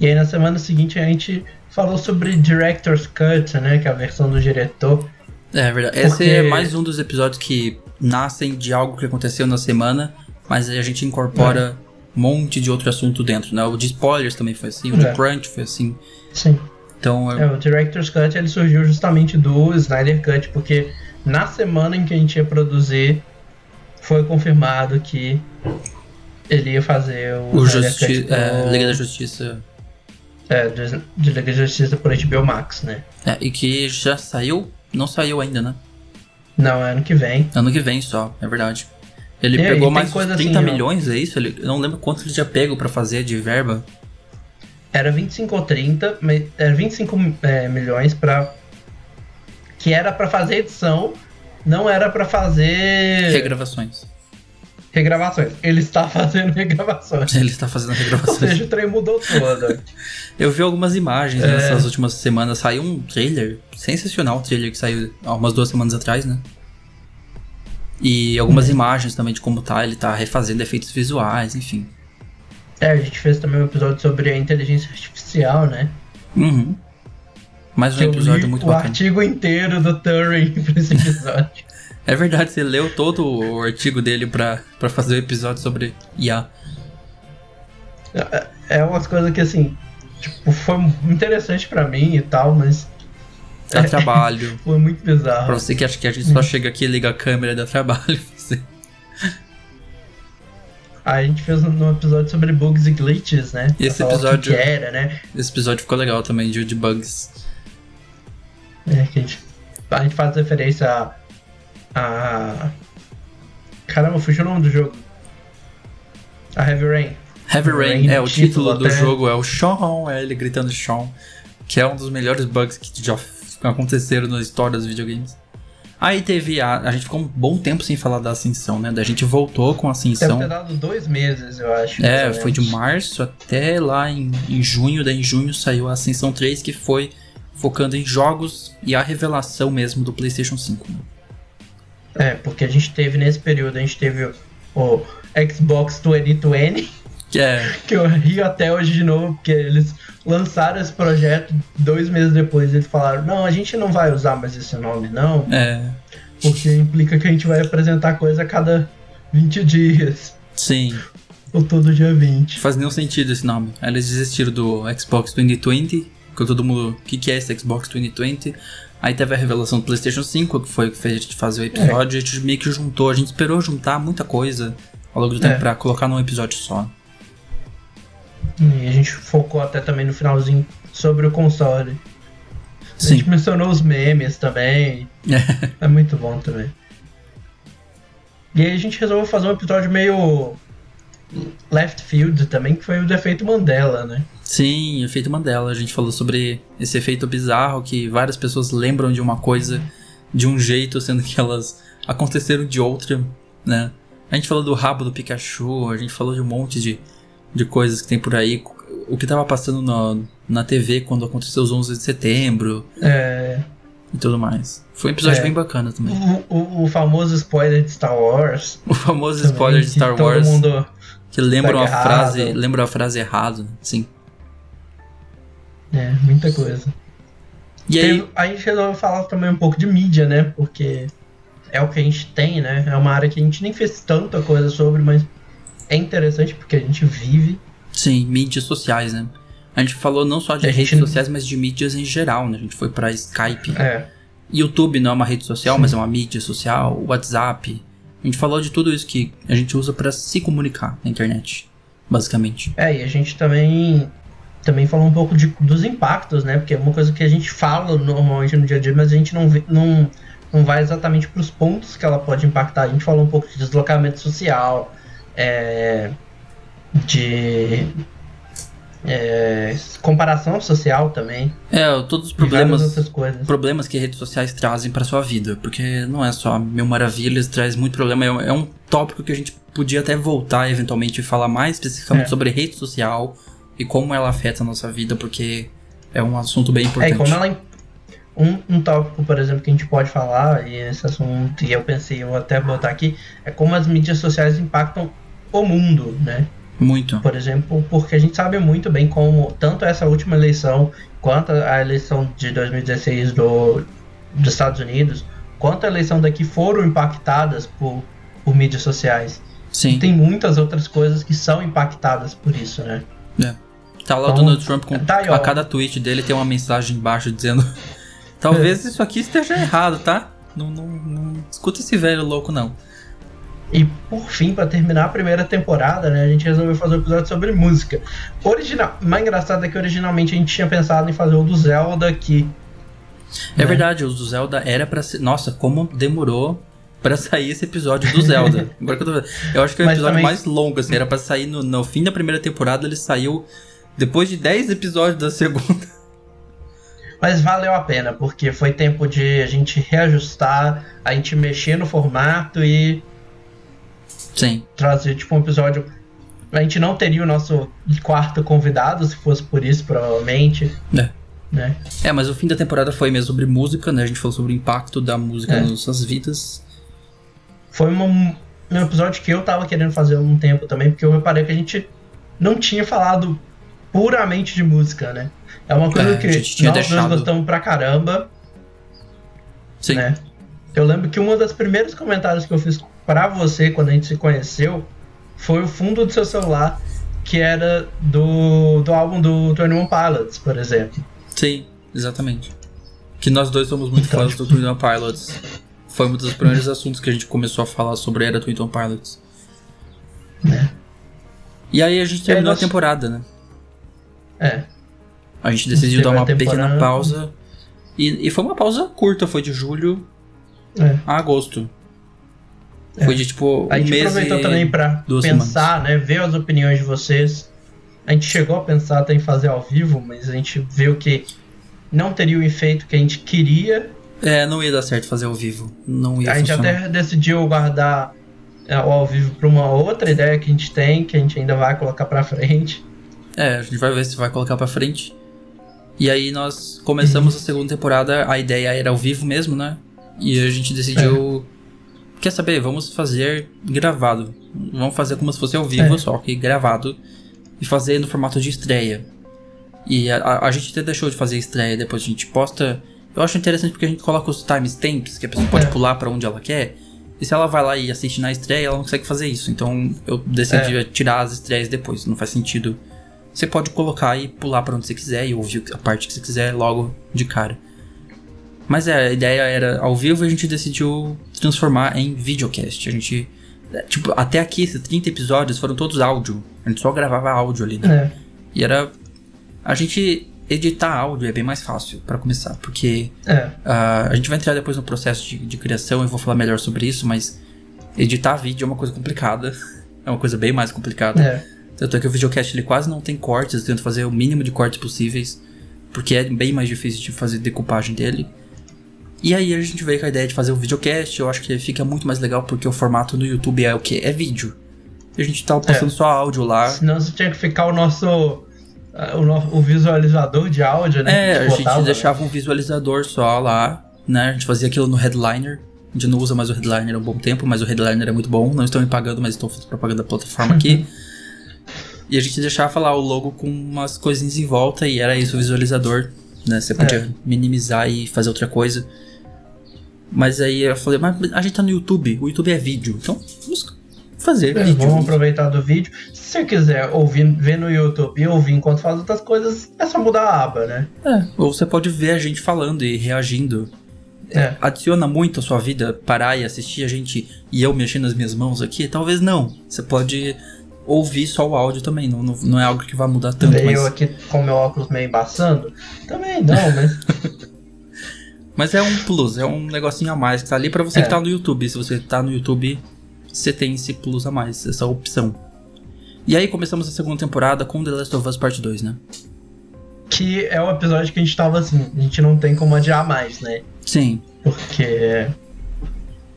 E aí na semana seguinte a gente falou sobre Director's Cut, né? Que é a versão do diretor. É verdade. Porque... Esse é mais um dos episódios que nascem de algo que aconteceu na semana, mas a gente incorpora é. um monte de outro assunto dentro, né? O de spoilers também foi assim, o é. de Crunch foi assim. Sim. Então, é, o Director's Cut ele surgiu justamente do Snyder Cut, porque na semana em que a gente ia produzir, foi confirmado que ele ia fazer o, o Justi é, Liga da Justiça. É, de, de Liga da Justiça por HBO Max, né? É, e que já saiu, não saiu ainda, né? Não, é ano que vem. Ano que vem só, é verdade. Ele e pegou mais 30 assim, milhões, ó. é isso? Ele, eu não lembro quanto ele já pegou para fazer de verba. Era 25 ou 30, era 25 é, milhões para que era para fazer edição, não era para fazer regravações. Regravações. Ele está fazendo regravações. Ele está fazendo regravações. Ou seja, o trem mudou todo. Eu vi algumas imagens é... nessas últimas semanas. Saiu um trailer, sensacional o trailer que saiu há umas duas semanas atrás, né? E algumas é. imagens também de como tá, ele tá refazendo efeitos visuais, enfim. É, a gente fez também um episódio sobre a inteligência artificial, né? Uhum. Mais um episódio muito o bacana. O artigo inteiro do Turing pra esse episódio. é verdade, você leu todo o artigo dele pra, pra fazer o episódio sobre IA. É, é umas coisas que, assim, tipo, foi interessante pra mim e tal, mas... Dá trabalho. foi muito bizarro. Pra você que acha que a gente só chega aqui e liga a câmera e dá trabalho. A gente fez um episódio sobre bugs e glitches, né? Esse episódio. Que era, né? Esse episódio ficou legal também, de, de bugs. É, que a gente, a gente faz referência a. a... Caramba, fugiu o nome do jogo. A Heavy Rain. Heavy Rain, Rain é, o título, do jogo é o Sean, é ele gritando Sean, que é um dos melhores bugs que já aconteceram na história dos videogames. Aí teve a. A gente ficou um bom tempo sem falar da Ascensão, né? Da gente voltou com a Ascensão. Deve ter dado dois meses, eu acho. É, foi de março até lá em, em junho. Daí em junho saiu a Ascensão 3, que foi focando em jogos e a revelação mesmo do PlayStation 5. Né? É, porque a gente teve nesse período, a gente teve o, o Xbox 2020. Que, é... que eu rio até hoje de novo, porque eles lançaram esse projeto dois meses depois. Eles falaram: não, a gente não vai usar mais esse nome, não. É. Porque implica que a gente vai apresentar coisa a cada 20 dias. Sim. Ou todo dia 20. Não faz nenhum sentido esse nome. Eles desistiram do Xbox 2020 que todo mundo. O que, que é esse Xbox 2020? Aí teve a revelação do PlayStation 5, que foi o que fez a gente fazer o episódio. É. A gente meio que juntou, a gente esperou juntar muita coisa ao longo do tempo é. pra colocar num episódio só. E a gente focou até também no finalzinho sobre o console. A Sim. gente mencionou os memes também. É. é muito bom também. E aí a gente resolveu fazer um episódio meio left field também, que foi o defeito Mandela, né? Sim, efeito Mandela. A gente falou sobre esse efeito bizarro que várias pessoas lembram de uma coisa de um jeito, sendo que elas aconteceram de outra, né? A gente falou do rabo do Pikachu, a gente falou de um monte de, de coisas que tem por aí. O que tava passando no, na TV quando aconteceu os 11 de setembro. É. E tudo mais. Foi um episódio é. bem bacana também. O, o, o, famoso spoiler de Star Wars. O famoso também, spoiler de Star Wars. Todo mundo que lembra a frase, lembra a frase errada, sim. É, muita coisa. E aí... a gente resolveu falar também um pouco de mídia, né? Porque é o que a gente tem, né? É uma área que a gente nem fez tanta coisa sobre, mas é interessante porque a gente vive. Sim, mídias sociais, né? A gente falou não só de A redes gente- sociais, mas de mídias em geral, né? A gente foi pra Skype. É. YouTube não é uma rede social, Sim. mas é uma mídia social, WhatsApp. A gente falou de tudo isso que a gente usa pra se comunicar na internet, basicamente. É, e a gente também também falou um pouco de, dos impactos, né? Porque é uma coisa que a gente fala normalmente no dia a dia, mas a gente não, vê- não, não vai exatamente para os pontos que ela pode impactar. A gente falou um pouco de deslocamento social, é, de é, comparação social também, É, todos os problemas, problemas que redes sociais trazem pra sua vida, porque não é só mil maravilhas, traz muito problema. É um, é tópico que a gente podia até voltar eventualmente e falar mais especificamente É. sobre rede social e como ela afeta a nossa vida, porque é um assunto bem É, importante. e como ela. Um, um tópico, por exemplo, que a gente pode falar, e esse assunto, e eu pensei, eu vou até botar aqui, é como as mídias sociais impactam o mundo, né? Muito. Por exemplo, porque a gente sabe muito bem como tanto essa última eleição, quanto a eleição de 2016 do, dos Estados Unidos, quanto a eleição daqui foram impactadas por, por mídias sociais. Sim. E tem muitas outras coisas que são impactadas por isso, né? Tá lá o Então, Donald Trump com tá aí, a cada tweet dele tem uma mensagem embaixo dizendo talvez isso aqui esteja errado, tá? Não, não, não escuta esse velho louco não. E por fim, pra terminar a primeira temporada, né, a gente resolveu fazer um episódio sobre música. Original, mais engraçado é que originalmente a gente tinha pensado em fazer o do Zelda aqui. É né? verdade, o do Zelda era pra ser. Nossa, como demorou pra sair esse episódio do Zelda. Agora que eu tô. Eu acho que é o Mas episódio também- mais longo, assim, era pra sair no, no fim da primeira temporada, ele saiu depois de 10 episódios da segunda. Mas valeu a pena, porque foi tempo de a gente reajustar, a gente mexer no formato e Sim. trazer tipo um episódio. A gente não teria o nosso quarto convidado, se fosse por isso, provavelmente. É. Né? É, mas o fim da temporada foi mesmo sobre música, né? A gente falou sobre o impacto da música É. nas nossas vidas. Foi uma- um episódio que eu tava querendo fazer há um tempo também, porque eu reparei que a gente não tinha falado puramente de música, né? É uma coisa É, que nós deixado- dois gostamos pra caramba, Sim. né? Eu lembro que um dos primeiros comentários que eu fiz pra você quando a gente se conheceu foi o fundo do seu celular, que era do, do álbum do 21 Pilots, por exemplo. Sim, exatamente. Que nós dois somos muito Então, fãs do Twin Town Pilots. Foi um dos primeiros assuntos que a gente começou a falar sobre era Twin Town Pilots. Né? E aí a gente terminou nós- a temporada, né? É, A gente decidiu teve dar uma a temporada. pequena pausa. E, e foi uma pausa curta, foi de julho é. a agosto. É. Foi de tipo um A gente aproveitou e... também pra duas pensar, né? Ver as opiniões de vocês. A gente chegou a pensar até em fazer ao vivo, mas a gente viu que não teria o efeito que a gente queria. É, não ia dar certo fazer ao vivo. Não ia a gente funcionar. até decidiu guardar é, o ao vivo para uma outra ideia que a gente tem, que a gente ainda vai colocar pra frente. É, a gente vai ver se vai colocar pra frente. E aí nós começamos a segunda temporada, a ideia era ao vivo mesmo, né? E a gente decidiu. Quer saber? Vamos fazer gravado. Vamos fazer como se fosse ao vivo, É. só que gravado. E fazer no formato de estreia. E a, a- gente até deixou de fazer estreia, depois a gente posta. Eu acho interessante porque a gente coloca os timestamps, que a pessoa pode É. pular pra onde ela quer. E se ela vai lá e assiste na estreia, ela não consegue fazer isso. Então eu decidi É. tirar as estreias depois. Não faz sentido. Você pode colocar e pular pra onde você quiser e ouvir a parte que você quiser logo de cara. Mas é, a ideia era ao vivo e a gente decidiu transformar em videocast. A gente. é, Tipo, até aqui, esses 30 episódios foram todos áudio. A gente só gravava áudio ali, né? É, E era. A gente editar áudio é bem mais fácil pra começar, porque é, ah, a gente vai entrar depois no processo de, de criação e vou falar melhor sobre isso, mas editar vídeo é uma coisa complicada. É uma coisa bem mais complicada. é. Tanto é que o videocast ele quase não tem cortes, eu tento fazer o mínimo de cortes possíveis, porque é bem mais difícil de fazer decupagem dele. E aí a gente veio com a ideia de fazer o videocast, eu acho que fica muito mais legal porque o formato no YouTube é o que? É vídeo. E a gente tava postando É. só áudio lá. Senão você tinha que ficar o nosso. ah, O, no- o visualizador de áudio, né? É, a gente botava, né? deixava um visualizador só lá, né? A gente fazia aquilo no headliner. A gente não usa mais o headliner há um bom tempo, mas o headliner é muito bom. Não estão me pagando, mas estou fazendo propaganda da plataforma aqui. e a gente deixava lá o logo com umas coisinhas em volta e era isso o visualizador, né? Você podia É. minimizar e fazer outra coisa. Mas aí eu falei, mas a gente tá no YouTube, o YouTube é vídeo, então vamos fazer É, vídeo. Vamos aproveitar do vídeo. Se você quiser ouvir, ver no YouTube e ouvir enquanto faz outras coisas, é só mudar a aba, né? É, ou você pode ver a gente falando e reagindo. É. Adiciona muito a sua vida parar e assistir a gente e eu mexendo as minhas mãos aqui? Talvez não. Você pode ouvir só o áudio também, não, não, não é algo que vai mudar tanto, Ver mas, eu aqui com meu óculos meio embaçando? Também não, mas. mas é um plus, é um negocinho a mais que tá ali pra você É. que tá no YouTube. Se você tá no YouTube, você tem esse plus a mais, essa opção. E aí começamos a segunda temporada com The Last of Us Part 2, né? que é o episódio que a gente tava assim, a gente não tem como adiar mais, né? Sim, Porque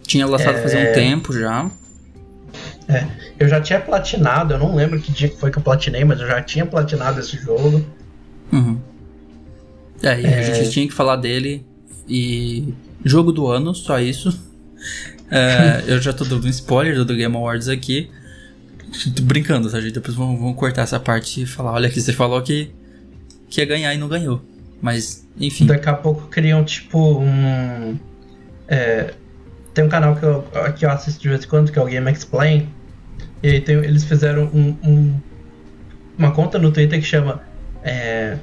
tinha lançado É. fazia um tempo já. eu já tinha platinado, eu não lembro que dia que foi que eu platinei, mas eu já tinha platinado esse jogo. Uhum. É, e a É. gente tinha que falar dele. E. Jogo do ano, só isso. É, eu já tô dando um spoiler do Game Awards aqui. Tô brincando, tá, gente? Depois vamos, vamos cortar essa parte e falar: olha, aqui você falou que, que ia ganhar e não ganhou. Mas, enfim. Daqui a pouco criam tipo um. é, tem um canal que eu, que eu assisto de vez em quando, que é o Game Explain. E aí tem- eles fizeram um, um- uma conta no Twitter que chama. é,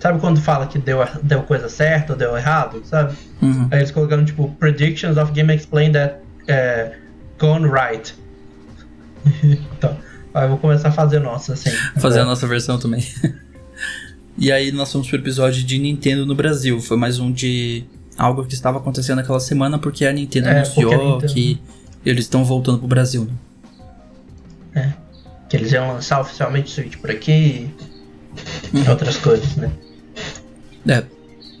sabe quando fala que deu, deu coisa certa ou deu errado, sabe? Uhum. Aí eles colocaram tipo Predictions of Game Explain that é, gone right. então, aí eu vou começar a fazer nossa, assim. Fazer a nossa versão também. e aí nós fomos pro episódio de Nintendo no Brasil. Foi mais um de algo que estava acontecendo naquela semana porque a Nintendo É, porque a anunciou Nintendo- que eles estão voltando pro Brasil. Né? Que eles iam lançar oficialmente o Switch por aqui e Uhum. outras coisas, né? É,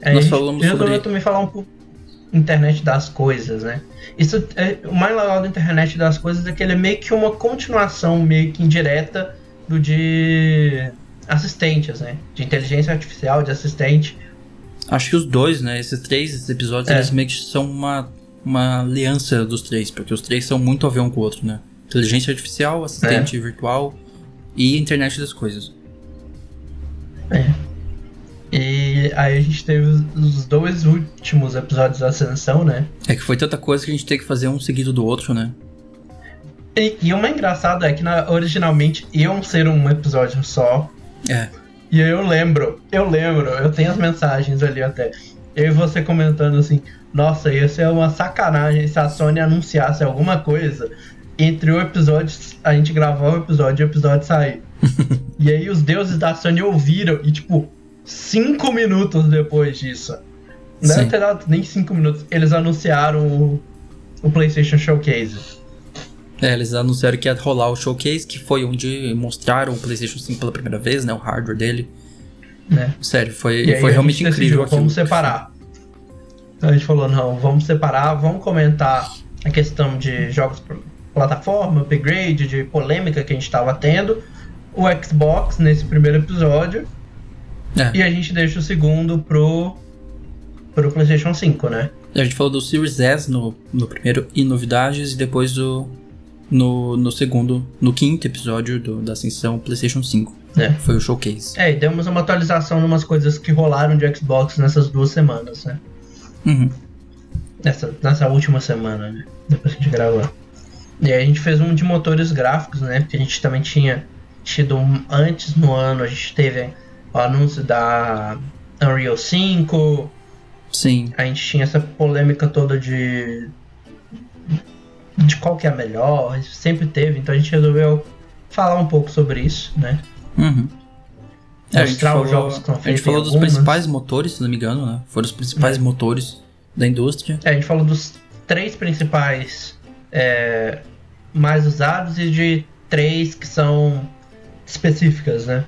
Aí Nós falamos resolveu sobre- também falar um pouco internet das coisas, né? Isso é o mais legal da internet das coisas é que ele é meio que uma continuação meio que indireta do de assistentes, né? De inteligência artificial, de assistente. Acho que os dois, né? Esses três episódios, É. eles meio que são uma, uma aliança dos três, porque os três são muito a ver um com o outro, né? Inteligência artificial, assistente É. virtual e internet das coisas. E aí a gente teve os- dois últimos episódios da Ascensão, né? É que foi tanta coisa que a gente tem que fazer um seguido do outro, né? E, e o mais engraçado é que na- originalmente iam ser um episódio só. É. E aí eu lembro, eu lembro, eu tenho as mensagens ali até. Eu e você comentando assim, nossa, ia ser uma sacanagem se a Sony anunciasse alguma coisa entre o episódio, a gente gravar o episódio e o episódio sair. e aí os deuses da Sony ouviram e tipo, cinco minutos depois disso. Não Sim. deve ter dado nem cinco minutos. Eles anunciaram o, o PlayStation Showcase. É, eles anunciaram que ia rolar o showcase, que foi onde mostraram o PlayStation 5 pela primeira vez, né? O hardware dele. Né? Sério, foi, E foi a realmente gente incrível aquilo. Vamos separar. Então a gente falou, não, vamos separar, vamos comentar a questão de jogos por plataforma, upgrade, de polêmica que a gente estava tendo, o Xbox nesse primeiro episódio, É. e a gente deixa o segundo pro, pro PlayStation 5, né? A gente falou do Series S no, no primeiro e novidades, e depois do. No, no segundo, no quinto episódio do, da Ascensão PlayStation 5. É. Foi o showcase. É, e demos uma atualização em umas coisas que rolaram de Xbox nessas duas semanas, né? Uhum. Nessa, nessa última semana, né? Depois que a gente gravou. E aí a gente fez um de motores gráficos, né? Porque a gente também tinha tido um, antes no ano, a gente teve o anúncio da Unreal 5, Sim. a gente tinha essa polêmica toda de. de qual que é a melhor, sempre teve, então a gente resolveu falar um pouco sobre isso, né? Uhum. É, a gente Mostrar falou, os jogos que estão a gente feitos. falou dos algumas. principais motores, se não me engano, né? Foram os principais É. motores da indústria. É, a gente falou dos três principais é, mais usados e de três que são específicas, né?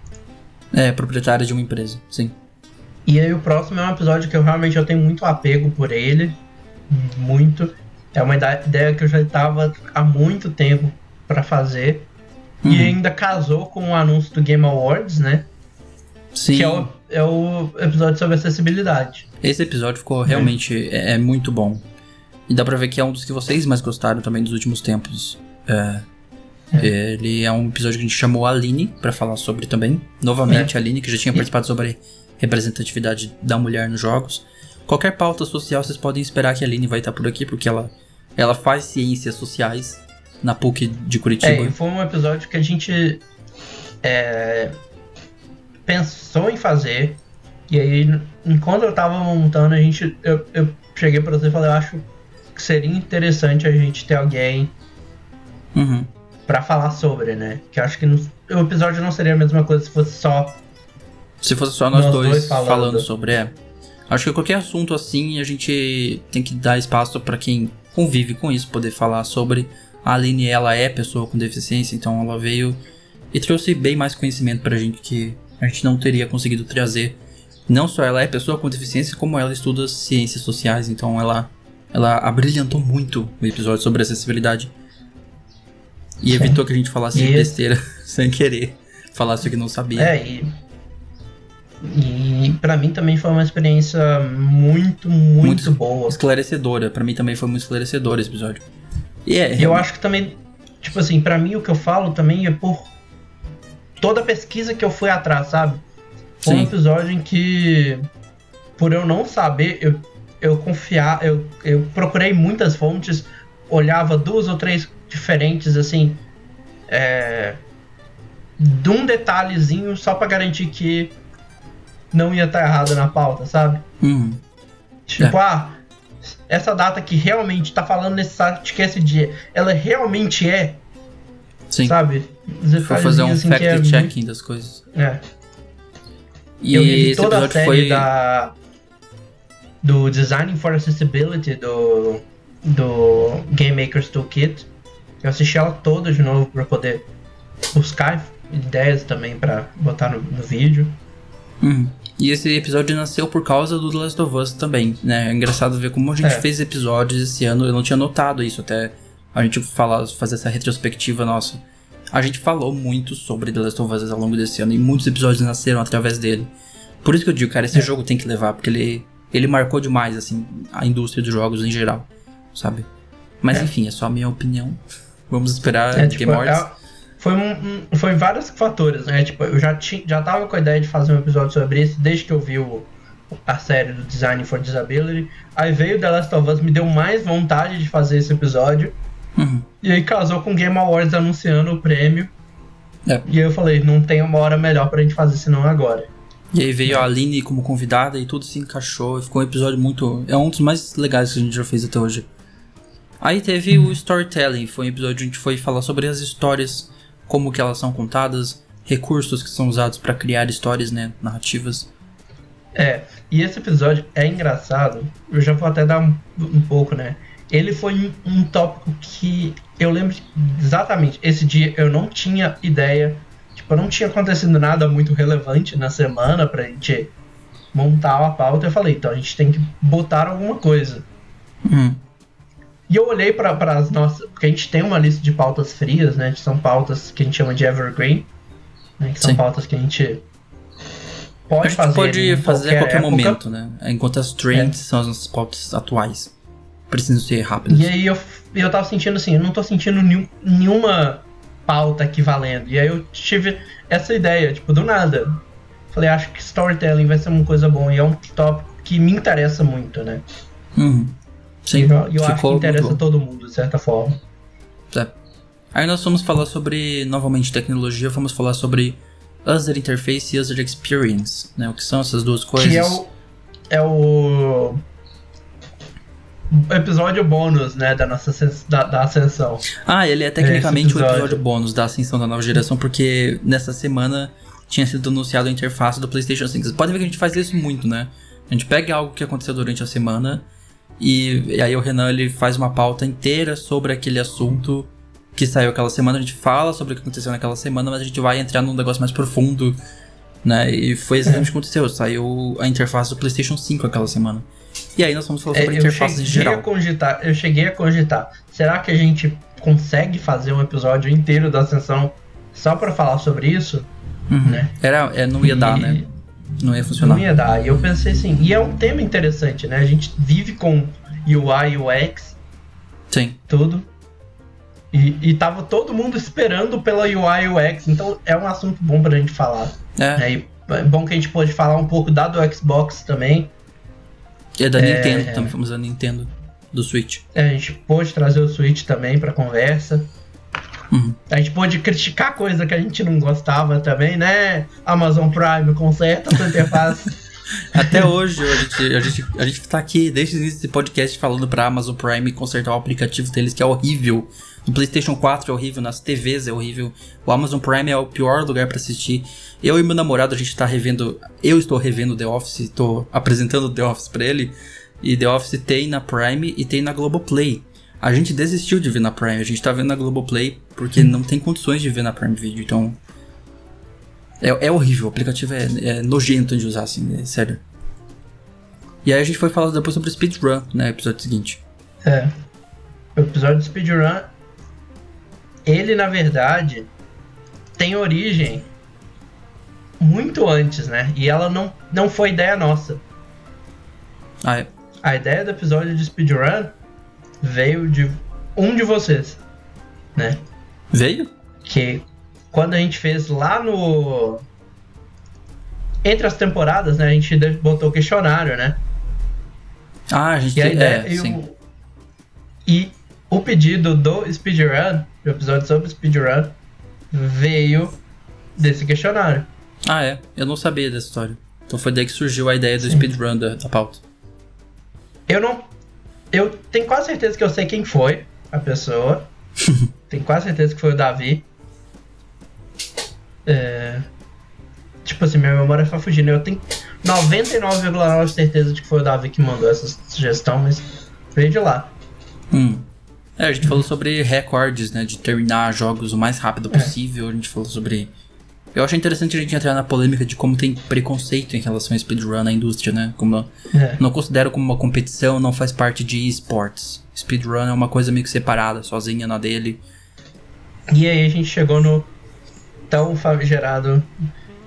É, proprietária de uma empresa, sim. E aí o próximo é um episódio que eu realmente eu tenho muito apego por ele, muito. É uma ideia que eu já estava há muito tempo para fazer Uhum. e ainda casou com o anúncio do Game Awards, né? Sim. Que é o, é o episódio sobre acessibilidade. Esse episódio ficou realmente é, é muito bom. E dá pra ver que é um dos que vocês mais gostaram também dos últimos tempos. É, Ele é um episódio que a gente chamou a Aline pra falar sobre também. Novamente, a Aline, que já tinha participado sobre representatividade da mulher nos jogos. Qualquer pauta social, vocês podem esperar que a Aline vai estar por aqui, porque ela, ela faz ciências sociais. na PUC de Curitiba. É, foi um episódio que a gente é, pensou em fazer. E aí, enquanto eu tava montando, a gente. Eu, eu cheguei pra você e falei, eu acho que seria interessante a gente ter alguém Uhum. Pra falar sobre, né? Que eu acho que o episódio não seria a mesma coisa se fosse só. Se fosse só nós, Nós dois, dois falando. falando. sobre, é. Acho que qualquer assunto assim a gente tem que dar espaço pra quem convive com isso poder falar sobre. A Aline, ela é pessoa com deficiência, então ela veio e trouxe bem mais conhecimento pra gente que a gente não teria conseguido trazer. Não só ela é pessoa com deficiência, como ela estuda ciências sociais, então ela, ela abrilhantou muito o episódio sobre acessibilidade. E Sim. evitou que a gente falasse E- besteira sem querer. Falasse o que não sabia. É, e. E pra mim também foi uma experiência muito, muito, Muito boa. esclarecedora. Pra mim também foi muito esclarecedor esse episódio. E é, eu acho que também, tipo assim, pra mim o que eu falo também é por toda a pesquisa que eu fui atrás, sabe? Foi um Sim. episódio em que, por eu não saber, eu, eu confiar, eu, eu procurei muitas fontes, olhava duas ou três diferentes, assim, é, de um detalhezinho só pra garantir que não ia estar errado na pauta, sabe? Uhum. Tipo, ah, essa data que realmente tá falando nesse site que esse dia, ela realmente é, Sim. sabe? Foi fazer um assim, é fact-checking das coisas. É. E eu esse toda a série foi. da do Designing for Accessibility do do Game Maker's Toolkit. Eu assisti ela toda de novo para poder buscar ideias também para botar no, no vídeo. Uhum. E esse episódio nasceu por causa do The Last of Us também, né? É engraçado ver como a gente É. fez episódios esse ano. Eu não tinha notado isso até a gente falar, fazer essa retrospectiva nossa. A gente falou muito sobre The Last of Us ao longo desse ano e muitos episódios nasceram através dele. Por isso que eu digo, cara, esse É. jogo tem que levar, porque ele, ele marcou demais, assim, a indústria dos jogos em geral, sabe? Mas É. enfim, é só a minha opinião. Vamos esperar É, Game tipo, Awards. é- foi, um, foi vários fatores, né? Tipo, eu já, ti, já tava com a ideia de fazer um episódio sobre isso desde que eu vi o, a série do Design for Disability. Aí veio The Last of Us, me deu mais vontade de fazer esse episódio. Uhum. E aí casou com o Game Awards anunciando o prêmio. É. E aí eu falei, não tem uma hora melhor pra gente fazer senão agora. E aí veio a Aline como convidada e tudo se encaixou. Ficou um episódio muito. É um dos mais legais que a gente já fez até hoje. Aí teve o storytelling, foi um episódio onde a gente foi falar sobre as histórias, como que elas são contadas, recursos que são usados pra criar histórias, né, narrativas. É, e esse episódio é engraçado. Eu já vou até dar um, um pouco, né? Ele foi um, um tópico que eu lembro exatamente. Esse dia eu não tinha ideia. Tipo, não tinha acontecido nada muito relevante na semana pra gente montar a pauta. Eu falei, então a gente tem que botar alguma coisa. Uhum. E eu olhei para as nossas. Porque a gente tem uma lista de pautas frias, né? Que são pautas que a gente chama de evergreen. Né, que são Sim. pautas que a gente A pode gente fazer. pode fazer a qualquer momento, né? Enquanto as trends são as nossas pautas atuais. Precisam ser rápidas. E aí eu, eu tava sentindo assim, eu não tô sentindo nenhum- nenhuma pauta aqui valendo. E aí eu tive essa ideia, tipo, do nada. Falei, acho que storytelling vai ser uma coisa boa. E é um tópico que me interessa muito, né? Uhum. Sim, e eu, eu acho que interessa todo mundo, de certa forma. É. Aí nós vamos falar sobre, novamente, tecnologia, vamos falar sobre User Interface e User Experience, né? O que são essas duas coisas? Que é o. É o. Episódio bônus, né? Da nossa da, da ascensão. Ah, ele é tecnicamente Esse o episódio. episódio bônus da ascensão da nova geração, porque nessa semana tinha sido anunciado a interface do PlayStation 5. Vocês podem ver que a gente faz isso muito, né? A gente pega algo que aconteceu durante a semana e, e aí o Renan ele faz uma pauta inteira sobre aquele assunto que saiu aquela semana. A gente fala sobre o que aconteceu naquela semana, mas a gente vai entrar num negócio mais profundo, né? E foi exatamente o que aconteceu. Saiu a interface do PlayStation 5 aquela semana. E aí nós vamos falar É, sobre eu, interfaces em cheguei a geral. cogitar, eu cheguei a cogitar. Será que a gente consegue fazer um episódio inteiro da ascensão só pra falar sobre isso? Uhum. né? Era, é, não ia dar, E- né? Não ia funcionar. Não ia dar. E eu pensei assim, e é um tema interessante, né? A gente vive com UI, UX, Sim. tudo. E, e tava todo mundo esperando pela UI, UX, então é um assunto bom pra gente falar. É. né? É bom que a gente pode falar um pouco da do Xbox também. E é da É. Nintendo, também fomos da Nintendo, do Switch. É, A gente pôde trazer o Switch também pra conversa. Uhum. A gente pode criticar coisa que a gente não gostava também, né? Amazon Prime conserta sua interface. Até hoje, a gente, a, gente, a gente tá aqui desde o início desse podcast falando pra Amazon Prime consertar o aplicativo deles, que é horrível. No PlayStation 4 é horrível, nas TVs é horrível. O Amazon Prime é o pior lugar para assistir. Eu e meu namorado, a gente tá revendo. Eu estou revendo The Office, estou apresentando The Office pra ele. E The Office tem na Prime e tem na Globoplay. A gente desistiu de ver na Prime, a gente tá vendo na Globoplay porque não tem condições de ver na Prime Video, então. É, é horrível, o aplicativo é, é, nojento de usar, assim, é sério. E aí a gente foi falar depois sobre speedrun, né, episódio seguinte. É. O episódio de speedrun, ele na verdade tem origem muito antes, né? E ela não, não foi ideia nossa. Ah, é. A ideia do episódio de speedrun veio de um de vocês, né? Veio? Que quando a gente fez lá no. Entre as temporadas, né? A gente botou o questionário, né? Ah, a gente. E, a ideia, é, e, sim. O, e o pedido do speedrun, do episódio sobre speedrun, veio desse questionário. Ah, é? Eu não sabia dessa história. Então foi daí que surgiu a ideia do sim. speedrun da, da pauta. Eu não. Eu tenho quase certeza que eu sei quem foi a pessoa. tenho quase certeza que foi o Davi. É... Tipo assim, minha memória tá fugindo. Eu tenho 99,9% certeza de que foi o Davi que mandou essa sugestão, mas veio de lá. Hum. É, a gente falou sobre recordes, né? De terminar jogos o mais rápido é. possível. É. A gente falou sobre. Eu achei interessante a gente entrar na polêmica de como tem preconceito em relação a speedrun na indústria, né? Como é. não considero como uma competição, não faz parte de esportes. Speedrun é uma coisa meio que separada, sozinha na dele. E aí a gente chegou no tão famigerado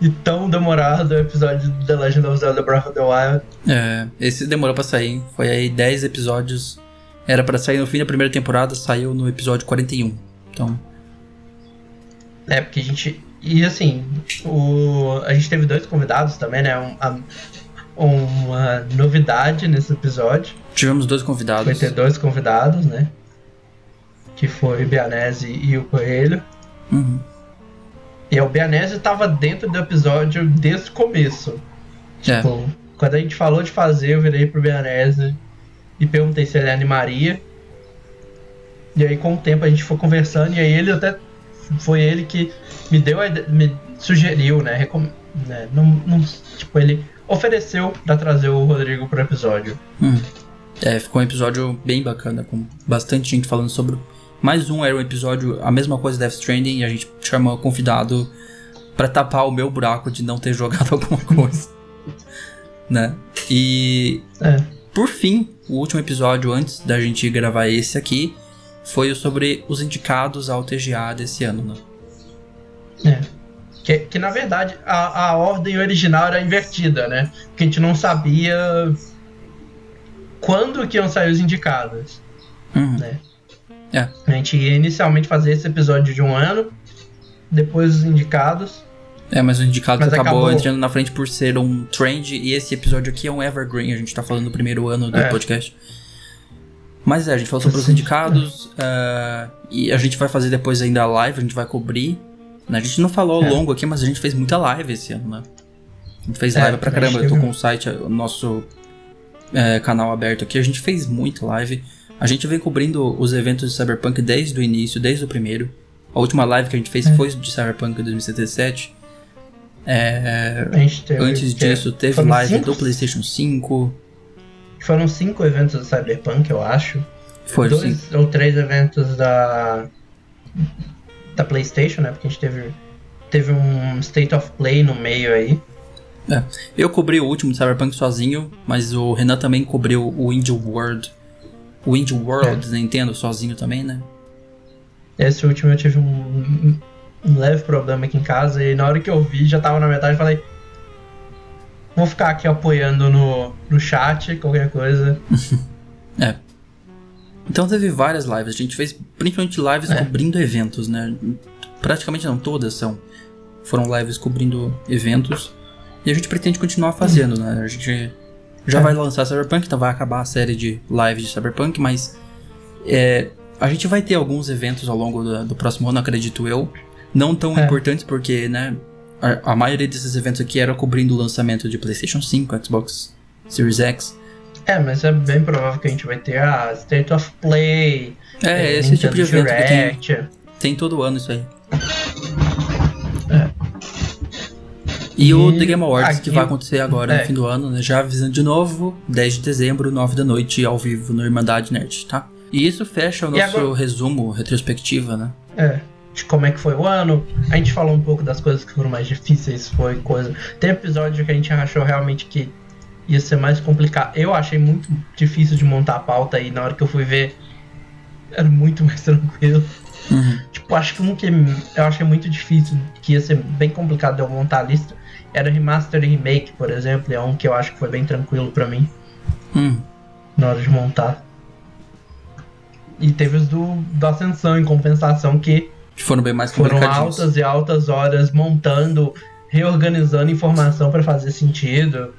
e tão demorado episódio de The Legend of Zelda Breath of the Wild. É, esse demorou pra sair. Foi aí 10 episódios. Era para sair no fim da primeira temporada, saiu no episódio 41. Então. É, porque a gente. E assim, o, a gente teve dois convidados também, né? Um, a, uma novidade nesse episódio. Tivemos dois convidados. Foi ter dois convidados, né? Que foi o Bianese e o Coelho. Uhum. E o Bianese estava dentro do episódio desde o começo. É. Tipo, quando a gente falou de fazer, eu virei pro Bianese e perguntei se ele animaria. E aí, com o tempo, a gente foi conversando, e aí ele até. Foi ele que me deu a me sugeriu, né? Recom, né tipo, ele ofereceu para trazer o Rodrigo pro episódio. Hum. É, ficou um episódio bem bacana, com bastante gente falando sobre mais um era um episódio, a mesma coisa Death Stranding, e a gente chamou o convidado para tapar o meu buraco de não ter jogado alguma coisa. né? E. É. Por fim, o último episódio antes da gente gravar esse aqui foi sobre os indicados ao TGA desse ano, né? É. Que, que na verdade a, a ordem original era invertida, né? Porque a gente não sabia quando que iam sair os indicados. Uhum. Né? É. A gente ia inicialmente fazer esse episódio de um ano, depois os indicados. É, mas o indicado mas acabou, acabou, entrando na frente por ser um trend, e esse episódio aqui é um evergreen, a gente tá falando do primeiro ano do é. podcast. Mas é, a gente falou sobre os indicados, uh, e a gente vai fazer depois ainda a live, a gente vai cobrir. A gente não falou ao é. longo aqui, mas a gente fez muita live esse ano, né? A gente fez é, live pra caramba, eu tô com o site, o nosso é, canal aberto aqui, a gente fez muita live. A gente vem cobrindo os eventos de Cyberpunk desde o início, desde o primeiro. A última live que a gente fez é. foi de Cyberpunk 2077. É, antes disso, teve live do PlayStation 5. Foram cinco eventos do Cyberpunk, eu acho. Foi Dois cinco. ou três eventos da da PlayStation, né? Porque a gente teve teve um State of Play no meio aí. É. Eu cobri o último Cyberpunk sozinho, mas o Renan também cobriu o Indie World o Indie World é. Nintendo sozinho também, né? Esse último eu tive um, um, leve problema aqui em casa e na hora que eu vi, já tava na metade, falei. Vou ficar aqui apoiando no, no chat, qualquer coisa. é. Então teve várias lives. A gente fez principalmente lives é. cobrindo eventos, né? Praticamente não, todas são. Foram lives cobrindo eventos. E a gente pretende continuar fazendo, né? A gente já é. vai lançar Cyberpunk, então vai acabar a série de lives de Cyberpunk, mas é, a gente vai ter alguns eventos ao longo do, do próximo ano, acredito eu. Não tão É. importantes, porque, né? A, a maioria desses eventos aqui era cobrindo o lançamento de PlayStation 5, Xbox Series X. É, mas é bem provável que a gente vai ter a State of Play. É, eh, esse tipo de Nintendo evento que tem, tem todo ano isso aí. É. E, o E The Game Awards, que aqui- vai acontecer agora é. no fim do ano, né? Já avisando de novo, 10 de dezembro, 9 da noite, ao vivo no Irmandade Nerd, tá? E isso fecha o nosso agora- resumo, retrospectiva, né? É, de como é que foi o ano. A gente falou um pouco das coisas que foram mais difíceis, foi coisa. Tem episódio que a gente achou realmente que ia ser mais complicado. Eu achei muito difícil de montar a pauta e na hora que eu fui ver era muito mais tranquilo. Uhum. Tipo, acho que um que eu achei muito difícil, que ia ser bem complicado de eu montar a lista, era Remaster e Remake, por exemplo. É um que eu acho que foi bem tranquilo pra mim Hum. na hora de montar. E teve os do, do Ascensão em compensação que Que foram bem mais foram altas e altas horas montando, reorganizando informação pra fazer sentido.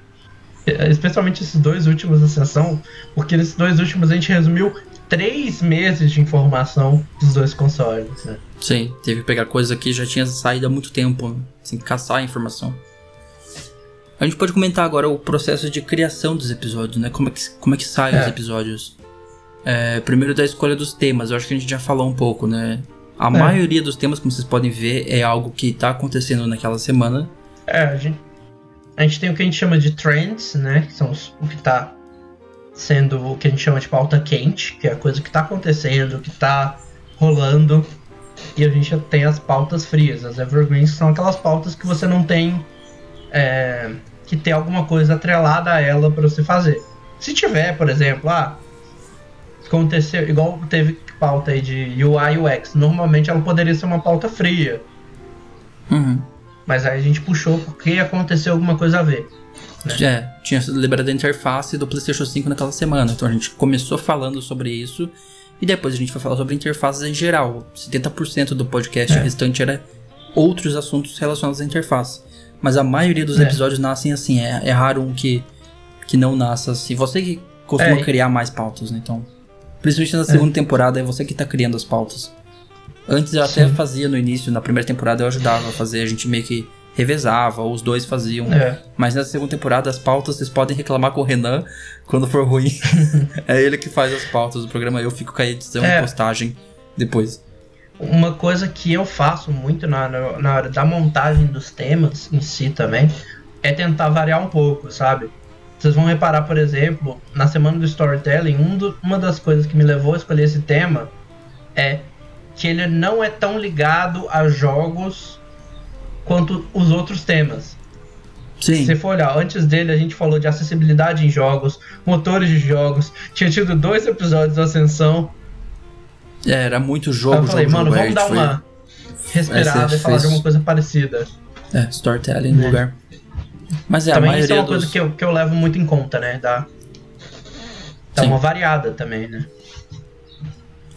Eh, Especialmente esses dois últimos Ascensão, porque nesses dois últimos a gente resumiu três meses de informação dos dois consoles, né? Sim, teve que pegar coisa que já tinha saído há muito tempo, né? assim, caçar a informação. A gente pode comentar agora o processo de criação dos episódios, né? Como é que, como é que saem É. os episódios. É, primeiro da escolha dos temas, eu acho que a gente já falou um pouco, né? A É. maioria dos temas, como vocês podem ver, é algo que tá acontecendo naquela semana. É, a gente, a gente tem o que a gente chama de trends, né? Que são os- o que tá sendo o que a gente chama de pauta quente, que é a coisa que tá acontecendo, que tá rolando. E a gente tem as pautas frias, as evergreens, que são aquelas pautas que você não tem é, que ter alguma coisa atrelada a ela pra você fazer. Se tiver, por exemplo, ah, aconteceu, igual teve pauta aí de UI e UX, normalmente ela poderia ser uma pauta fria. Uhum. Mas aí a gente puxou porque aconteceu alguma coisa a ver. É, tinha sido liberada a interface do PlayStation 5 naquela semana. Então a gente começou falando sobre isso. E depois a gente foi falar sobre interfaces em geral. 70% do podcast É. restante era outros assuntos relacionados à interface. Mas a maioria dos É. episódios nascem assim. É, é raro um que, que não nasça assim. Você que costuma É. criar mais pautas, né? Então. Principalmente na segunda temporada, é você que tá criando as pautas. Antes eu até Sim. fazia no início, na primeira temporada eu ajudava a fazer, a gente meio que revezava, ou os dois faziam. É. Mas na segunda temporada, as pautas vocês podem reclamar com o Renan quando for ruim. é ele que faz as pautas do programa, eu fico com a edição É. e postagem depois. Uma coisa que eu faço muito na, na, na hora da montagem dos temas em si também é tentar variar um pouco, sabe? Vocês vão reparar, por exemplo, na semana do storytelling, um do- uma das coisas que me levou a escolher esse tema é que ele não é tão ligado a jogos quanto os outros temas. Sim, Se você for olhar, antes dele a gente falou de acessibilidade em jogos, motores de jogos, tinha tido dois episódios da Ascensão. é, era muito jogo, eu falei, jogo, mano, jogo. vamos aí dar foi- uma respirada Esse e falar fez- de alguma coisa parecida. É, storytelling no Né. lugar. Mas é, a também maioria isso é uma dos... coisa que eu, que eu levo muito em conta, né? Dá, dá Sim. uma variada também, né?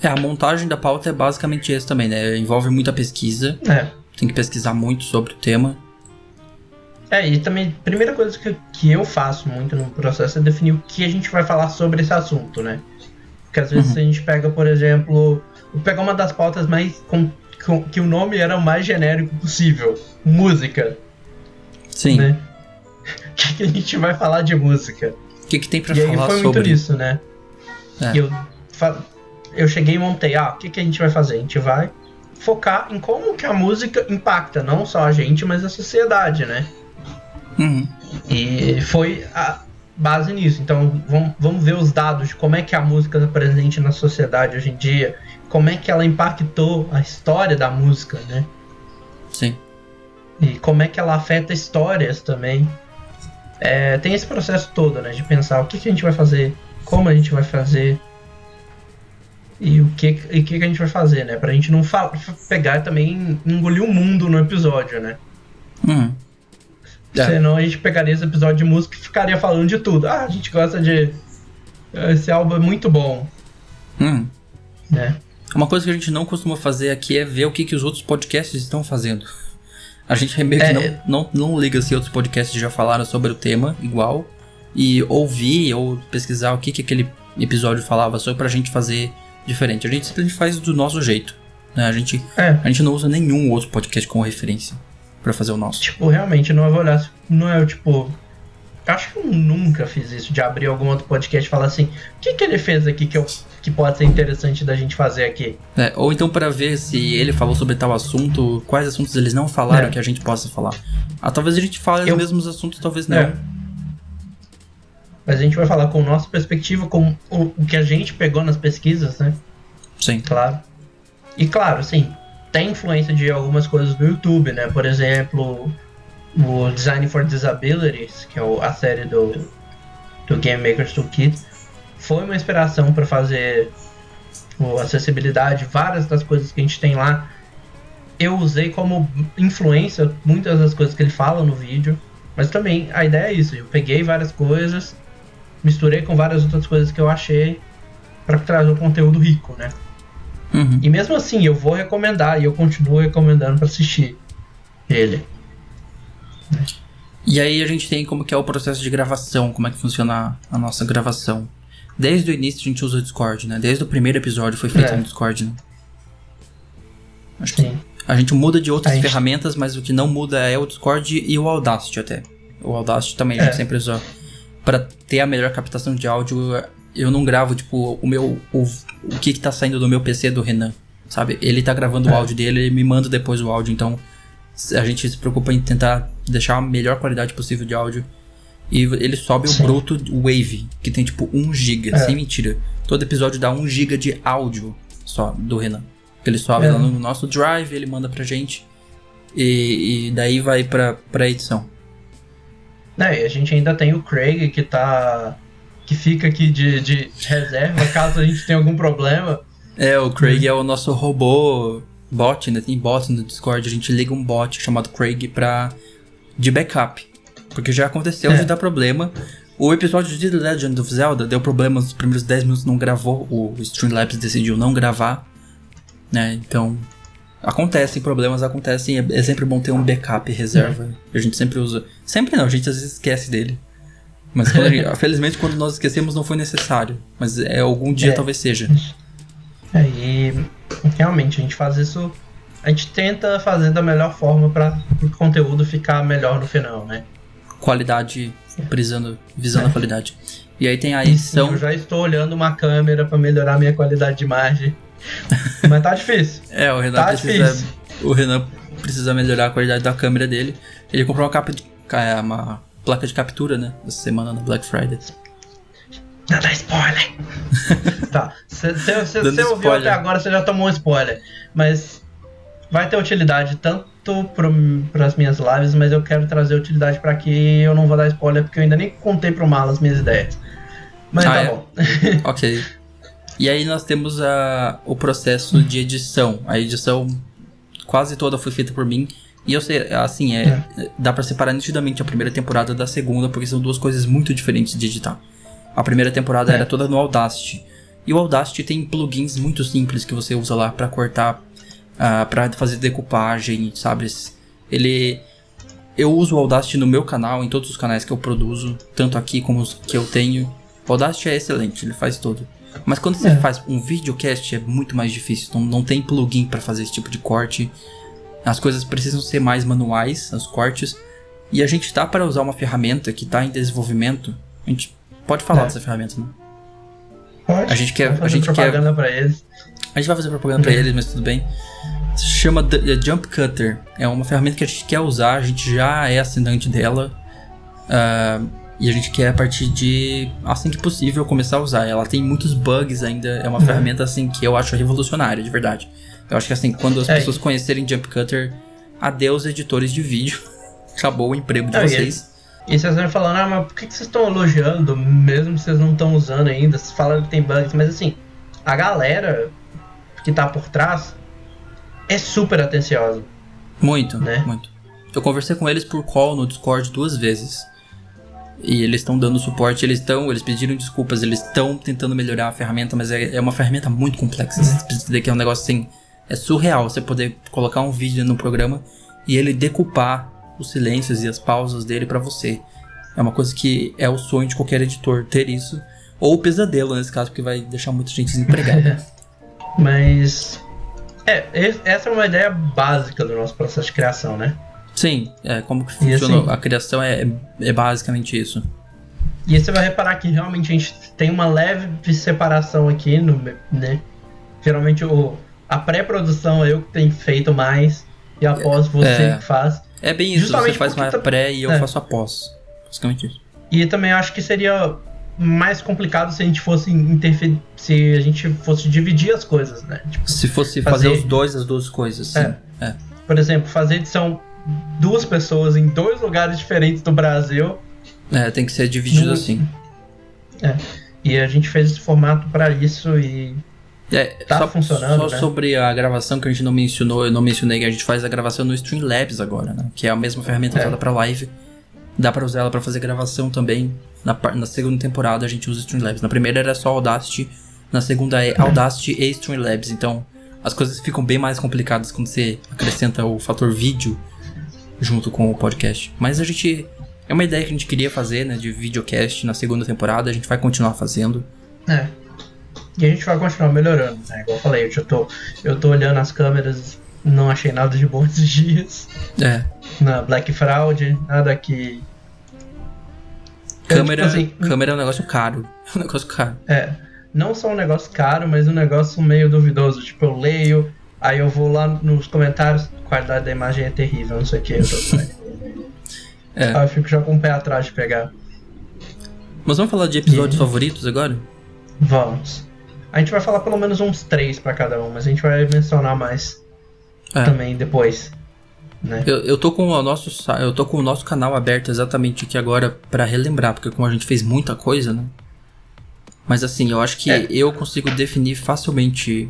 É, a montagem da pauta é basicamente isso também, né? Envolve muita pesquisa, É. tem que pesquisar muito sobre o tema. É, e também, primeira coisa que, que eu faço muito no processo é definir o que a gente vai falar sobre esse assunto, né? Porque às vezes Uhum. a gente pega, por exemplo, vou pegar uma das pautas mais. Com, com- que o nome era o mais genérico possível: música, Sim, né? O que, que a gente vai falar de música? o que, que tem pra e aí falar foi muito sobre? nisso, né? É. E eu, eu cheguei e montei, ah, o que, que a gente vai fazer? A gente vai focar em como que a música impacta, não só a gente, mas a sociedade, né? Uhum. E foi a base nisso. Então vamos, vamos ver os dados de como é que a música está presente na sociedade hoje em dia, como é que ela impactou a história da música, né? Sim. E como é que ela afeta histórias também. É, tem esse processo todo, né? De pensar o que, que a gente vai fazer, como a gente vai fazer e o que, e que, que a gente vai fazer, né? Pra gente não pegar também engolir o mundo no episódio, né? Uhum. É. Senão a gente pegaria esse episódio de música e ficaria falando de tudo. Ah, a gente gosta de. Esse álbum é muito bom, Uhum. né? Uma coisa que a gente não costuma fazer aqui é ver o que, que os outros podcasts estão fazendo. A gente meio que É, não, é. não, não liga se outros podcasts já falaram sobre o tema igual. E ouvir ou pesquisar o que, que aquele episódio falava só pra gente fazer diferente. A gente simplesmente faz do nosso jeito. Né? A, gente, É. a gente não usa nenhum outro podcast como referência pra fazer o nosso. Tipo, realmente, não vou olhar. Não é tipo. Acho que eu nunca fiz isso, de abrir algum outro podcast e falar assim: o que, que ele fez aqui que, eu, que pode ser interessante da gente fazer aqui? É, ou então para ver se ele falou sobre tal assunto, quais assuntos eles não falaram É. que a gente possa falar. Ah, talvez a gente fale Eu- os mesmos assuntos, talvez não. É. Mas a gente vai falar com nossa perspectiva, com o, o que a gente pegou nas pesquisas, né? Sim. Claro. E claro, sim, tem influência de algumas coisas do YouTube, né? Por exemplo, o Design for Disabilities, que é a série do, do Game Maker's Toolkit, foi uma inspiração para fazer o acessibilidade, várias das coisas que a gente tem lá. Eu usei como influência muitas das coisas que ele fala no vídeo, mas também a ideia é isso. Eu peguei várias coisas, misturei com várias outras coisas que eu achei para trazer um conteúdo rico, né? Uhum. E mesmo assim, eu vou recomendar e eu continuo recomendando para assistir ele. E aí a gente tem como que é o processo de gravação, como é que funciona a nossa gravação. Desde o início a gente usa o Discord, né? Desde o primeiro episódio foi feito É. no Discord, né? Acho que Sim. a gente muda de outras gente- ferramentas, mas o que não muda é o Discord e o Audacity até. O Audacity também a gente É. sempre usa para ter a melhor captação de áudio. Eu não gravo tipo o meu o, o que que tá saindo do meu PC do Renan, sabe? Ele tá gravando o É. áudio dele, ele me manda depois o áudio, então a gente se preocupa em tentar deixar a melhor qualidade possível de áudio. E ele sobe Sim. o Bruto Wave, que tem tipo 1 GB, É. sem mentira. Todo episódio dá 1 GB de áudio só do Renan. Ele sobe É. lá no nosso drive, ele manda pra gente. E, e daí vai pra, pra edição. Né, e a gente ainda tem o Craig que tá. que fica aqui de, de reserva caso a gente tenha algum problema. É, o Craig é o nosso robô bot, né? Tem bot no Discord, a gente liga um bot chamado Craig pra. de backup. Porque já aconteceu É. de dar problema. O episódio de The Legend of Zelda deu problema nos primeiros 10 minutos, não gravou. O Streamlabs decidiu não gravar. Né? Então. Acontecem problemas, acontecem. É, é sempre bom ter um backup reserva. A gente sempre usa. Sempre não, a gente às vezes esquece dele. Mas quando gente- felizmente quando nós esquecemos não foi necessário. Mas é algum dia É. talvez seja. É, e realmente a gente faz isso. A gente tenta fazer da melhor forma para o conteúdo ficar melhor no final, né? Qualidade, visando, visando a qualidade. E aí tem a edição. eu já estou olhando uma câmera para melhorar minha qualidade de imagem. Mas tá difícil. É, o Renan Tá precisa. difícil. O Renan precisa melhorar a qualidade da câmera dele. Ele comprou uma capa de. ca- uma placa de captura, né? Essa semana no Black Friday. Não dá spoiler. tá. Se você ouviu spoiler. até agora, você já tomou um spoiler. Mas vai ter utilidade tanto para as minhas lives, mas eu quero trazer utilidade para aqui. Eu não vou dar spoiler porque eu ainda nem contei pro Mal as minhas ideias. Mas Ah, tá é? bom. ok. E aí nós temos a, o processo de edição. A edição quase toda foi feita por mim. E eu sei, assim, é, dá pra separar nitidamente a primeira temporada da segunda, porque são duas coisas muito diferentes de editar. A primeira temporada É. era toda no Audacity. E o Audacity tem plugins muito simples que você usa lá pra cortar, ah, pra fazer decupagem, sabe? Ele. Eu uso o Audacity no meu canal, em todos os canais que eu produzo, tanto aqui como os que eu tenho. O Audacity é excelente, ele faz tudo. Mas quando você É. faz um videocast é muito mais difícil. Não, não tem plugin pra fazer esse tipo de corte. As coisas precisam ser mais manuais, os cortes. E a gente tá para usar uma ferramenta que tá em desenvolvimento. A gente pode falar É. dessa ferramenta, né? Pode. A gente quer- a gente quer- eles. A gente vai fazer propaganda pra eles, mas tudo bem. Se chama The- Jump Cutter. É uma ferramenta que a gente quer usar, a gente já é assinante dela. ah, e a gente quer, a partir de assim que possível, começar a usar. Ela tem muitos bugs ainda. É uma Uhum. ferramenta assim que eu acho revolucionária, de verdade. Eu acho que assim, quando as É. pessoas conhecerem Jump Cutter, adeus editores de vídeo. Acabou o emprego de e vocês. E vocês vão falando, ah, mas por que que vocês estão elogiando, mesmo que vocês não estão usando ainda? Vocês falam que tem bugs, mas assim, a galera que tá por trás é super atenciosa. Muito, Né? muito. Eu conversei com eles por call no Discord duas vezes. E eles estão dando suporte, eles estão, eles pediram desculpas, eles estão tentando melhorar a ferramenta, mas é, é uma ferramenta muito complexa. Você precisa entender que é um negócio assim, é surreal você poder colocar um vídeo no programa e ele decupar os silêncios e as pausas dele pra você. É uma coisa que é o sonho de qualquer editor ter isso, ou o pesadelo nesse caso, porque vai deixar muita gente desempregada. Mas. É, essa é uma ideia básica do nosso processo de criação, né? Sim, é, como que funciona assim, a criação é, é basicamente isso. E aí você vai reparar que realmente a gente tem uma leve separação aqui, no, né? Geralmente o, a pré-produção é eu que tenho feito mais e após você é, que faz. É bem isso, Justamente você faz mais tá, pré e eu é. faço após. Basicamente isso. E também acho que seria mais complicado se a gente fosse interferir, se a gente fosse dividir as coisas, né? Tipo, se fosse fazer, fazer, os dois, as duas coisas. É. é. Por exemplo, fazer edição duas pessoas em dois lugares diferentes do Brasil. É, tem que ser dividido assim. É. E a gente fez esse formato para isso e é, tá só, funcionando. Só né? sobre a gravação que a gente não mencionou, eu não mencionei que a gente faz a gravação no Streamlabs agora, né? Que é a mesma ferramenta é. usada para live. Dá para usar ela para fazer gravação também. Na, na segunda temporada a gente usa Streamlabs. Na primeira era só Audacity, na segunda é Audacity e Streamlabs. Então as coisas ficam bem mais complicadas quando você acrescenta o fator vídeo junto com o podcast. Mas a gente. É uma ideia que a gente queria fazer, né? De videocast na segunda temporada. A gente vai continuar fazendo. É. E a gente vai continuar melhorando, né? Igual eu falei, eu, já tô, eu tô olhando as câmeras, não achei nada de bom esses dias. É. Na Black Fraud, nada que Câmera, tipo assim, câmera é um negócio caro. É um negócio caro. É. Não só um negócio caro, mas um negócio meio duvidoso. Tipo, eu leio, aí eu vou lá nos comentários, a qualidade da imagem é terrível, não sei o que. Eu, tô... é. aí eu fico já com o pé atrás de pegar. Mas vamos falar de episódios e... favoritos agora? Vamos. A gente vai falar pelo menos uns três para cada um, mas a gente vai mencionar mais é. também depois. Né? Eu, eu, tô com o nosso eu tô com o nosso canal aberto exatamente aqui agora para relembrar, porque como a gente fez muita coisa, né? Mas assim, eu acho que é. eu consigo definir facilmente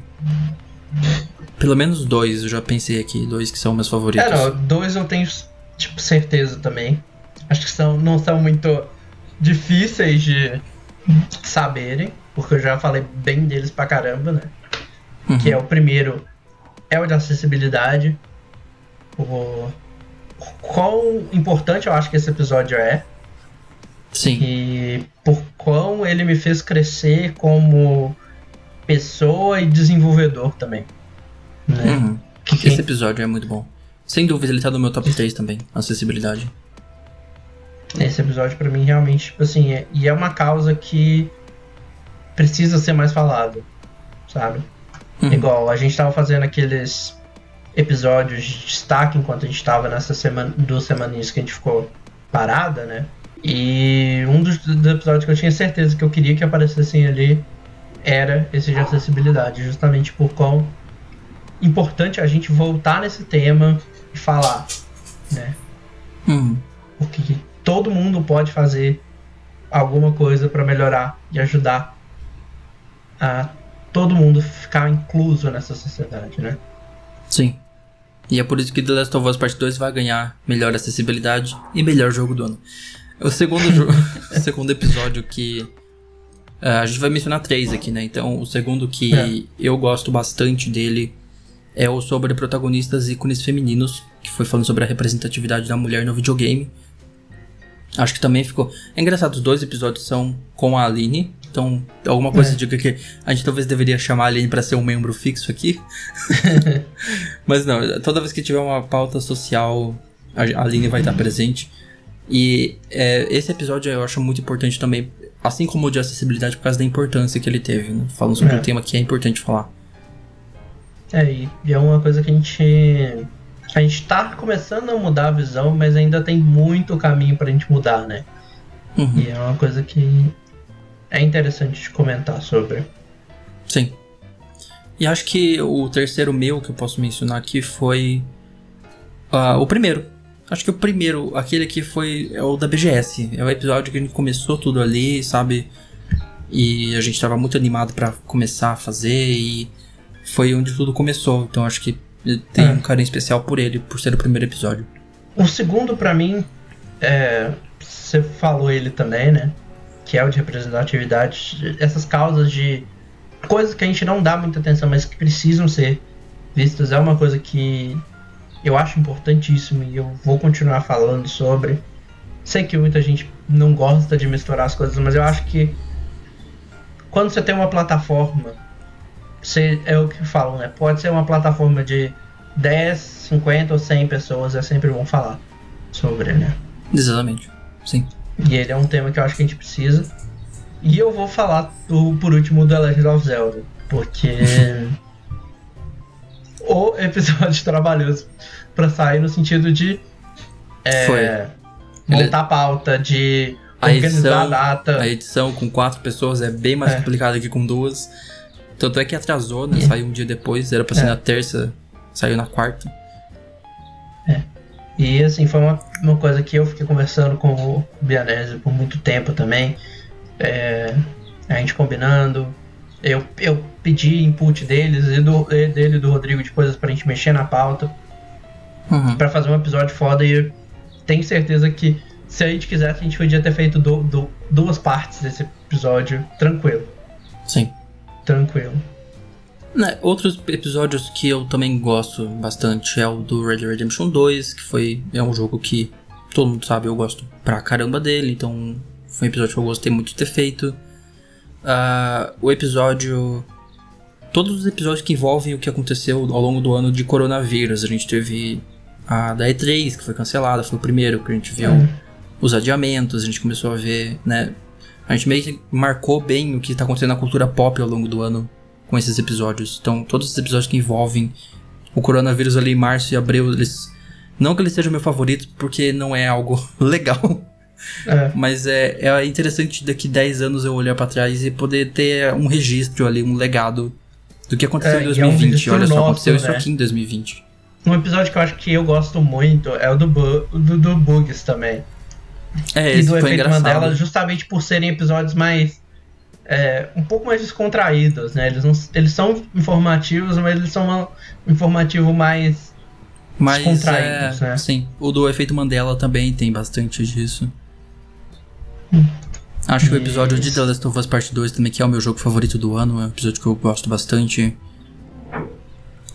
pelo menos dois, eu já pensei aqui, dois que são meus favoritos. É, não, dois eu tenho tipo certeza também. Acho que são não são muito difíceis de saberem, porque eu já falei bem deles pra caramba, né? Uhum. Que é o primeiro é o de acessibilidade o quão importante eu acho que esse episódio é. Sim. E por quão ele me fez crescer como pessoa e desenvolvedor também. Né? Uhum. Que Esse episódio é muito bom. Sem dúvida, ele tá no meu top 3 também, acessibilidade. Esse episódio para mim realmente, tipo assim, é, e é uma causa que precisa ser mais falada, sabe? Uhum. Igual a gente tava fazendo aqueles episódios de destaque enquanto a gente estava nessa semana, duas semaninhas que a gente ficou parada, né? E um dos, dos, episódios que eu tinha certeza que eu queria que aparecessem ali era esse de acessibilidade, justamente por quão importante a gente voltar nesse tema e falar, né? Hum. Porque todo mundo pode fazer alguma coisa para melhorar e ajudar a todo mundo ficar incluso nessa sociedade, né? Sim. E é por isso que The Last of Us Part 2 vai ganhar melhor acessibilidade e melhor jogo do ano. O segundo, o segundo episódio que. Uh, a gente vai mencionar três aqui, né? Então, o segundo que é. eu gosto bastante dele é o sobre protagonistas ícones femininos, que foi falando sobre a representatividade da mulher no videogame. Acho que também ficou. É engraçado, os dois episódios são com a Aline, então, alguma coisa é. diga que a gente talvez deveria chamar a Aline para ser um membro fixo aqui. Mas não, toda vez que tiver uma pauta social, a Aline vai estar presente. E é, esse episódio eu acho muito importante também, assim como o de acessibilidade, por causa da importância que ele teve, né? Falando sobre é. um tema que é importante falar. É, e é uma coisa que a gente. A gente tá começando a mudar a visão, mas ainda tem muito caminho pra gente mudar, né? Uhum. E é uma coisa que é interessante de comentar sobre. Sim. E acho que o terceiro meu que eu posso mencionar aqui foi uh, o primeiro. Acho que o primeiro, aquele que foi é o da BGS. É o episódio que a gente começou tudo ali, sabe? E a gente estava muito animado para começar a fazer e foi onde tudo começou. Então acho que tem é. um carinho especial por ele, por ser o primeiro episódio. O segundo para mim é, você falou ele também, né? Que é o de representatividade, essas causas de coisas que a gente não dá muita atenção, mas que precisam ser vistas, é uma coisa que eu acho importantíssimo e eu vou continuar falando sobre. Sei que muita gente não gosta de misturar as coisas, mas eu acho que quando você tem uma plataforma se, é o que falam, né? Pode ser uma plataforma de 10, 50 ou 100 pessoas, é sempre bom falar sobre, né? Exatamente. Sim. E ele é um tema que eu acho que a gente precisa. E eu vou falar do, por último do The Legend of Zelda, porque o episódio trabalhoso para sair no sentido de é, Foi. montar a pauta, de A organizar a edição, data. a edição com quatro pessoas é bem mais É. complicada que com duas. Tanto é que atrasou, né? É. Saiu um dia depois, era pra ser É. na terça, saiu na quarta. E assim, foi uma, uma coisa que eu fiquei conversando com o Bianese por muito tempo também. É, a gente combinando. Eu, eu pedi input deles e do, e dele e do Rodrigo de coisas pra gente mexer na pauta. Uhum. Pra fazer um episódio foda e tenho certeza que se a gente quisesse, a gente podia ter feito du- du- duas partes desse episódio tranquilo. Sim. Tranquilo. Né, outros episódios que eu também gosto bastante é o do Red Dead Redemption 2, que foi é um jogo que todo mundo sabe, eu gosto pra caramba dele, então foi um episódio que eu gostei muito de ter feito. Ah, o episódio. Todos os episódios que envolvem o que aconteceu ao longo do ano de coronavírus. A gente teve a da E3, que foi cancelada, foi o primeiro que a gente viu Hum. os adiamentos, a gente começou a ver, né? A gente meio que marcou bem o que tá acontecendo na cultura pop ao longo do ano com esses episódios. Então, todos os episódios que envolvem o coronavírus ali em março e abril, eles. Não que eles sejam meu favorito, porque não é algo legal. É. Mas é, é interessante daqui 10 anos eu olhar pra trás e poder ter um registro ali, um legado do que aconteceu É, em e é um 2020. Olha só, nosso, aconteceu isso né? aqui em 2020. Um episódio que eu acho que eu gosto muito é o do, Bu- do, do Bugs também. É, e esse do foi efeito engraçado. Mandela, justamente por serem episódios mais. É, um pouco mais descontraídos, né? Eles, não, eles são informativos, mas eles são um informativo mais. Mas é, descontraídos, né? sim, o do efeito Mandela também tem bastante disso. Hum. Acho que o episódio de. The Last of Us Part 2 também, que é o meu jogo favorito do ano, é um episódio que eu gosto bastante.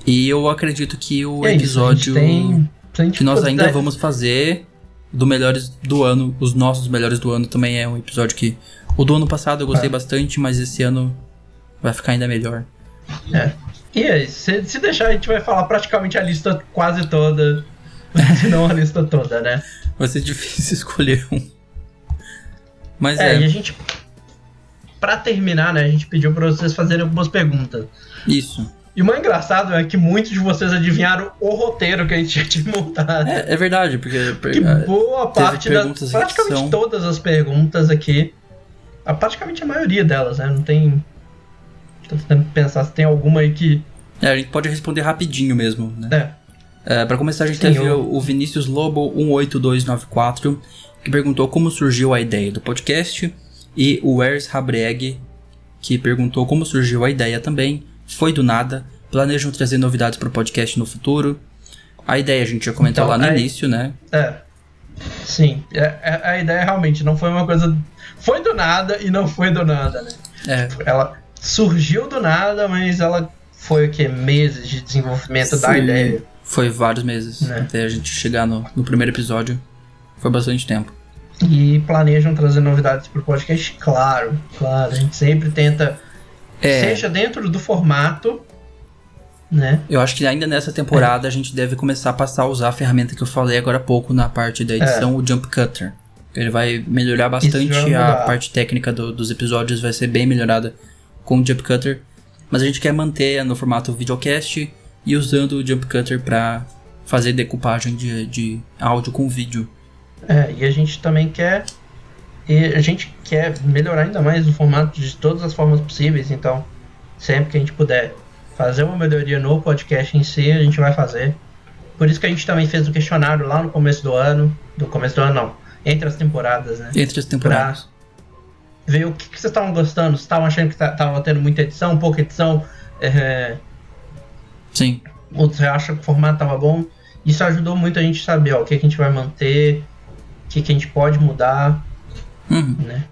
E eu acredito que o é isso, episódio tem- gente que nós ainda vamos fazer do melhores do ano, os nossos melhores do ano também é um episódio que o do ano passado eu gostei É. bastante, mas esse ano vai ficar ainda melhor. É. E aí, se, se deixar, a gente vai falar praticamente a lista quase toda. Se não a lista toda, né? Vai ser difícil escolher um. Mas É, é, e a gente. Pra terminar, né? A gente pediu pra vocês fazerem algumas perguntas. isso. E o mais engraçado é que muitos de vocês adivinharam o roteiro que a gente tinha montado. É, é verdade, porque Que é, boa parte das. Praticamente são- todas as perguntas aqui. A, praticamente a maioria delas, né? Não tem. Tô tentando pensar se tem alguma aí que. é, a gente pode responder rapidinho mesmo, né? É. É, para começar, a gente Sim, teve eu- o Vinícius Lobo 18294, que perguntou como surgiu a ideia do podcast, e o Ers Rabreg, que perguntou como surgiu a ideia também. Foi do nada, planejam trazer novidades para o podcast no futuro. A ideia a gente já comentou Então, lá no aí- início, né? É. Sim. É, é- a ideia realmente não foi uma coisa. Foi do nada e não foi do nada, né? É, Ela surgiu do nada, mas ela foi o que? Meses de desenvolvimento da Foi- ideia. foi vários meses Né. até a gente chegar no, no primeiro episódio. Foi bastante tempo. E planejam trazer novidades pro podcast? Claro, claro. A gente sempre tenta, É, seja dentro do formato, né? Eu acho que ainda nessa temporada a gente deve começar a passar a usar a ferramenta que eu falei agora há pouco na parte da edição, o Jump Cutter. Ele vai melhorar bastante É. vai a mudar. parte técnica do- dos episódios, vai ser bem melhorada com o Jump Cutter. Mas a gente quer manter no formato videocast e usando o Jump Cutter para fazer decupagem de, de áudio com vídeo. É, e a gente também quer. E a gente quer melhorar ainda mais o formato de todas as formas possíveis, então sempre que a gente puder fazer uma melhoria no podcast em si, a gente vai fazer. Por isso que a gente também fez o questionário lá no começo do ano. Do começo do ano não. Entre as temporadas, né? Entre as temporadas. ver o que, que vocês estavam gostando. Vocês estavam achando que tá- tava tendo muita edição, pouca edição. É, Sim. outros acham que o formato tava bom. Isso ajudou muito a gente a saber ó, o que, que a gente vai manter, o que, que a gente pode mudar, Uhum. né?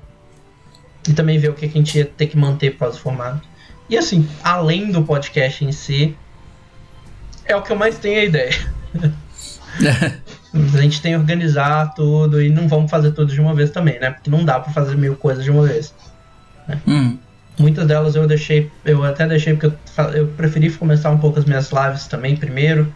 E também ver o que, que a gente ia ter que manter para o formato. E assim, além do podcast em si, é o que eu mais tenho a ideia. A gente tem que organizar tudo e não vamos fazer tudo de uma vez também, né? Porque não dá para fazer mil coisas de uma vez. Uhum. Muitas delas eu deixei, eu até deixei porque eu, eu preferi começar um pouco as minhas lives também primeiro.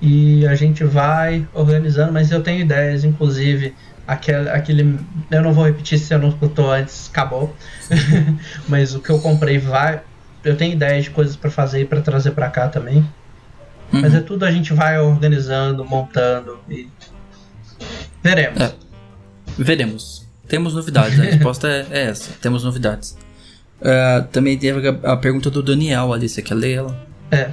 E a gente vai organizando, mas eu tenho ideias, inclusive aquele, aquele eu não vou repetir se eu não escutou antes, acabou. mas o que eu comprei vai, eu tenho ideias de coisas para fazer e para trazer para cá também. Uhum. Mas é tudo a gente vai organizando, montando e veremos. É. Veremos. Temos novidades, a resposta é, é, essa. Temos novidades. Uh, também teve a, a, pergunta do Daniel ali, você quer ler ela? É.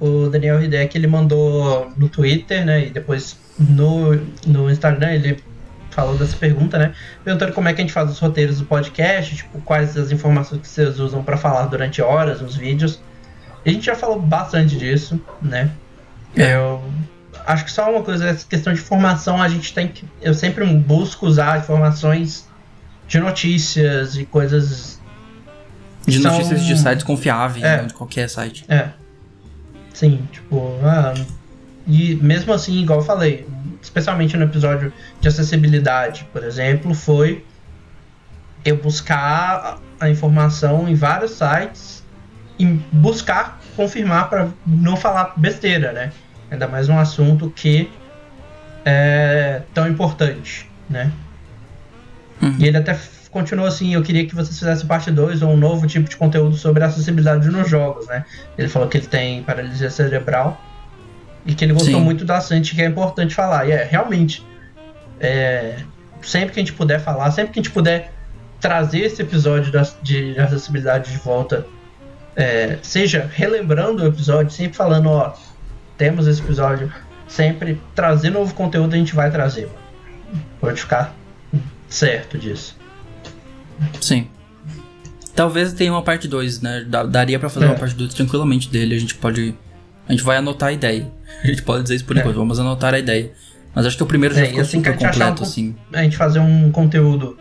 O Daniel Hideck ele mandou no Twitter, né? E depois no, no Instagram ele falou dessa pergunta, né? Perguntando como é que a gente faz os roteiros do podcast, tipo, quais as informações que vocês usam para falar durante horas nos vídeos. A gente já falou bastante disso, né? Eu acho que só uma coisa, essa questão de informação, a gente tem que. Eu sempre busco usar informações de notícias e coisas. De são, notícias de sites confiáveis, é, né, de qualquer site. É. Sim, tipo. Ah, e mesmo assim, igual eu falei, especialmente no episódio de acessibilidade, por exemplo, foi eu buscar a informação em vários sites e buscar confirmar para não falar besteira, né? Ainda mais um assunto que é tão importante, né? Uhum. E ele até continuou assim, eu queria que vocês fizessem parte 2 ou um novo tipo de conteúdo sobre acessibilidade nos jogos, né? Ele falou que ele tem paralisia cerebral e que ele gostou Sim. muito da Santi, que é importante falar. E é, realmente, é, sempre que a gente puder falar, sempre que a gente puder trazer esse episódio da, de acessibilidade de volta, é, seja relembrando o episódio, sempre falando, ó, temos esse episódio, sempre trazer novo conteúdo a gente vai trazer. Pode ficar certo disso. Sim. Talvez tenha uma parte 2, né? Daria para fazer é. uma parte 2 tranquilamente dele. A gente pode. A gente vai anotar a ideia. A gente pode dizer isso por é. enquanto, vamos anotar a ideia. Mas acho que o primeiro já é, ficou assim, super completo, um, assim. A gente fazer um conteúdo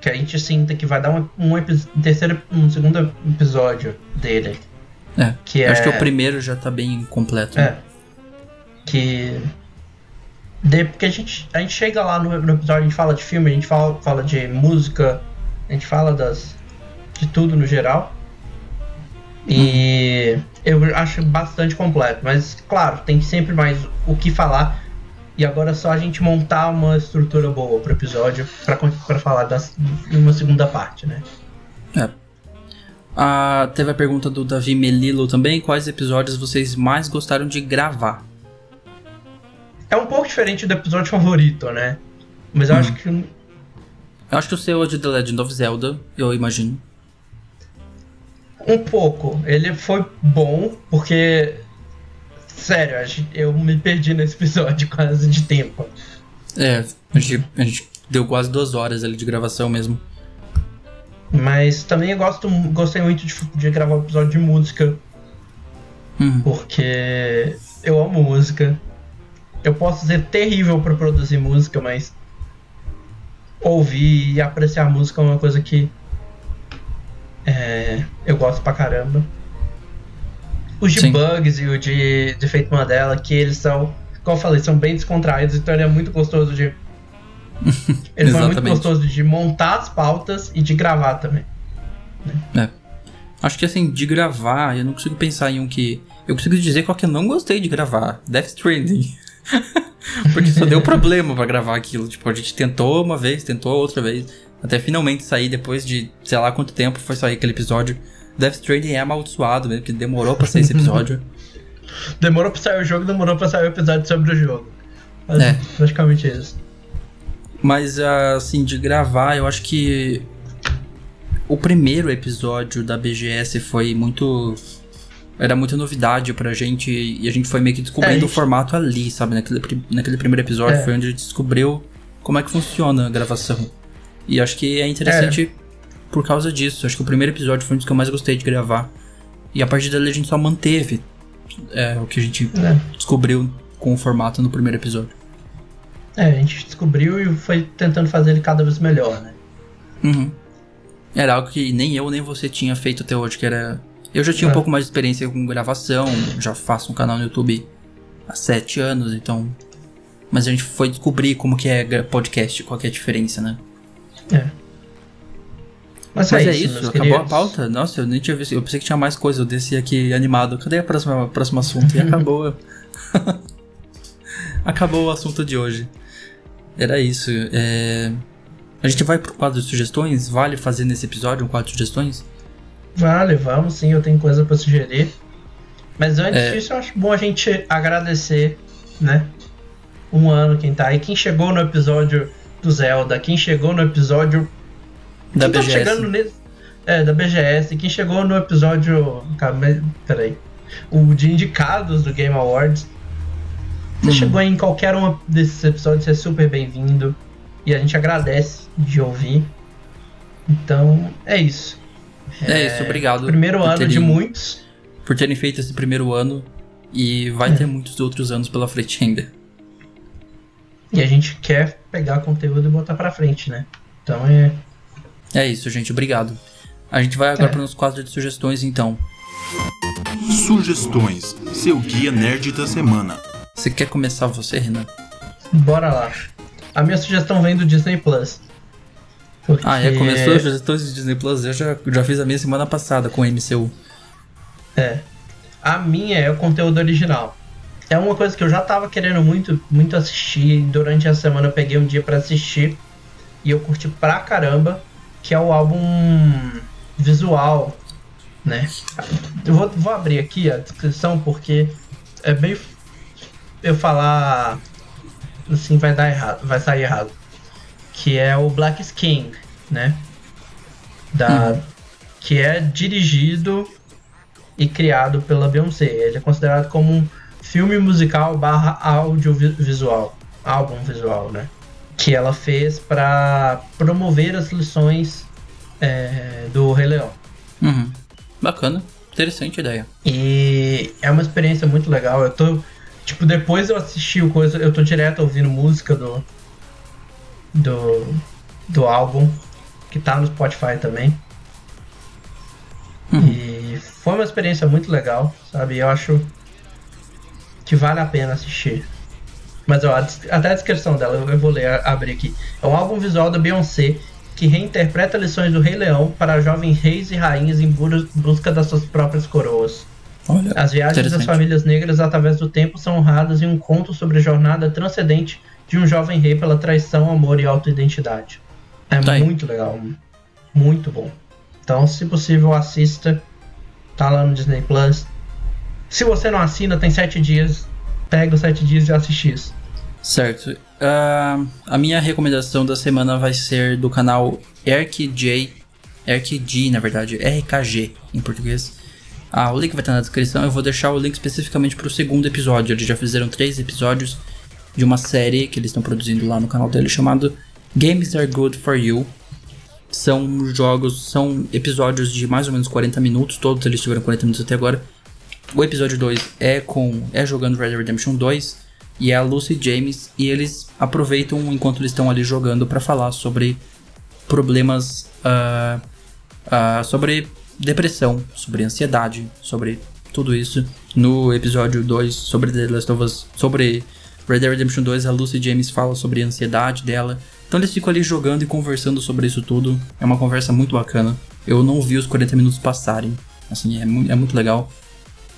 que a gente sinta que vai dar um, um, um terceiro, um segundo episódio dele. É. Que acho que o é primeiro já tá bem completo. É. Né? Que. De, porque a gente, a gente chega lá no, no, episódio, a gente fala de filme, a gente fala, fala de música, a gente fala das. de tudo no geral. E eu acho bastante completo. Mas, claro, tem sempre mais o que falar. E agora é só a gente montar uma estrutura boa pro episódio para falar das, uma segunda parte, né? É. Ah, teve a pergunta do Davi Melilo também. Quais episódios vocês mais gostaram de gravar? É um pouco diferente do episódio favorito, né? Mas eu hum. acho que. Eu acho que o seu é de The Legend of Zelda, eu imagino. Um pouco. Ele foi bom, porque. Sério, eu me perdi nesse episódio quase de tempo. É, a gente, a gente deu quase duas horas ali de gravação mesmo. Mas também eu gosto, gostei muito de, de gravar um episódio de música. Uhum. Porque eu amo música. Eu posso ser terrível para produzir música, mas ouvir e apreciar música é uma coisa que é, eu gosto pra caramba. Os de Sim. Bugs e o de Defeito Mandela, que eles são, como eu falei, são bem descontraídos, então ele é muito gostoso de. ele é muito gostoso de montar as pautas e de gravar também. Né? É. Acho que assim, de gravar, eu não consigo pensar em um que. Eu consigo dizer qual que eu não gostei de gravar. Death Stranding. Porque só deu problema para gravar aquilo. Tipo, a gente tentou uma vez, tentou outra vez. Até finalmente sair depois de sei lá quanto tempo foi sair aquele episódio. Death Stranding é amaldiçoado mesmo, que demorou pra sair esse episódio. demorou pra sair o jogo, demorou pra sair o episódio sobre o jogo. Mas, é. Praticamente isso. Mas, assim, de gravar, eu acho que o primeiro episódio da BGS foi muito. Era muita novidade pra gente e a gente foi meio que descobrindo é, gente... o formato ali, sabe? Naquele, naquele primeiro episódio é. foi onde a gente descobriu como é que funciona a gravação. E acho que é interessante é. por causa disso. Acho que o primeiro episódio foi um dos que eu mais gostei de gravar. E a partir dali a gente só manteve é, o que a gente é. descobriu com o formato no primeiro episódio. É, a gente descobriu e foi tentando fazer ele cada vez melhor, né? Uhum. Era algo que nem eu nem você tinha feito até hoje, que era. Eu já tinha é. um pouco mais de experiência com gravação, já faço um canal no YouTube há sete anos, então. Mas a gente foi descobrir como que é podcast, qual que é a diferença, né? É. Mas, Mas é, é isso, isso, acabou a queridos. pauta? Nossa, eu nem tinha visto. Eu pensei que tinha mais coisa, eu desci aqui animado. Cadê a próxima, o próximo assunto? E acabou. acabou o assunto de hoje. Era isso. é, A gente vai pro quadro de sugestões? Vale fazer nesse episódio um quadro de sugestões? Vale, vamos sim, eu tenho coisa pra sugerir. Mas antes É. disso, eu acho bom a gente agradecer, né? Um ano quem tá aí. Quem chegou no episódio do Zelda, quem chegou no episódio. Da quem tá BGS. chegando nesse. É, da BGS, quem chegou no episódio. Calma, Peraí. O de indicados do Game Awards. Você Uhum. chegou em qualquer um desses episódios, você é super bem-vindo. E a gente agradece de ouvir. Então, é isso. É, isso, obrigado. Primeiro ano de terem- muitos. Por terem feito esse primeiro ano. E vai É. ter muitos outros anos pela frente ainda. E a gente quer pegar conteúdo e botar pra frente, né? Então é. É isso, gente. Obrigado. A gente vai agora É. para o nosso quadro de sugestões, então. Sugestões, seu guia nerd da semana. Você quer começar você, Renan? Bora lá. A minha sugestão vem do Disney Plus. Porque... Ah, é, começou as sugestões de Disney Plus. Eu já, já fiz a minha semana passada com o MCU. É. A minha é o conteúdo original. É uma coisa que eu já tava querendo muito, muito assistir. Durante a semana eu peguei um dia pra assistir. E eu curti pra caramba. Que é o álbum visual, né? Eu vou, vou abrir aqui a descrição porque é bem. Eu falar assim vai dar errado, vai sair errado. Que é o Black Skin, né? Da, Que é dirigido e criado pela Beyoncé. Ele é considerado como um filme musical barra audiovisual, álbum visual, né? Que ela fez para promover as lições é, do Rei Leão. Uhum. Bacana. Interessante ideia. E é uma experiência muito legal. Eu tô. Tipo, depois eu assisti o coisa, eu tô direto ouvindo música do. Do. Do álbum. Que tá no Spotify também. Uhum. E foi uma experiência muito legal, sabe? Eu acho que vale a pena assistir. Mas ó, até a descrição dela, eu vou ler, abrir aqui. É um álbum visual da Beyoncé que reinterpreta lições do Rei Leão para jovens reis e rainhas em busca das suas próprias coroas. Olha, As viagens das famílias negras através do tempo são honradas em um conto sobre a jornada transcendente de um jovem rei pela traição, amor e autoidentidade. É Tá muito legal, muito bom. Então, se possível, assista. Tá lá no Disney Plus. Se você não assina, tem sete dias. Pega os sete dias e assiste isso. certo. Ah, a minha recomendação da semana vai ser do canal RKJ. RKG, na verdade. RKG em português. Ah, o link vai estar na descrição. Eu vou deixar o link especificamente para o segundo episódio. Eles já fizeram três episódios de uma série que eles estão produzindo lá no canal dele chamado Games Are Good For You. São jogos, são episódios de mais ou menos 40 minutos. Todos eles tiveram 40 minutos até agora. O episódio 2 é com é jogando Red Dead Redemption 2 e é a Lucy James e eles aproveitam enquanto eles estão ali jogando para falar sobre problemas ah, ah, sobre depressão, sobre ansiedade, sobre tudo isso. No episódio 2 sobre The Last of Us, sobre Red Dead Redemption 2, a Lucy James fala sobre a ansiedade dela. Então eles ficam ali jogando e conversando sobre isso tudo. É uma conversa muito bacana. Eu não vi os 40 minutos passarem. Assim, é, mu é muito legal.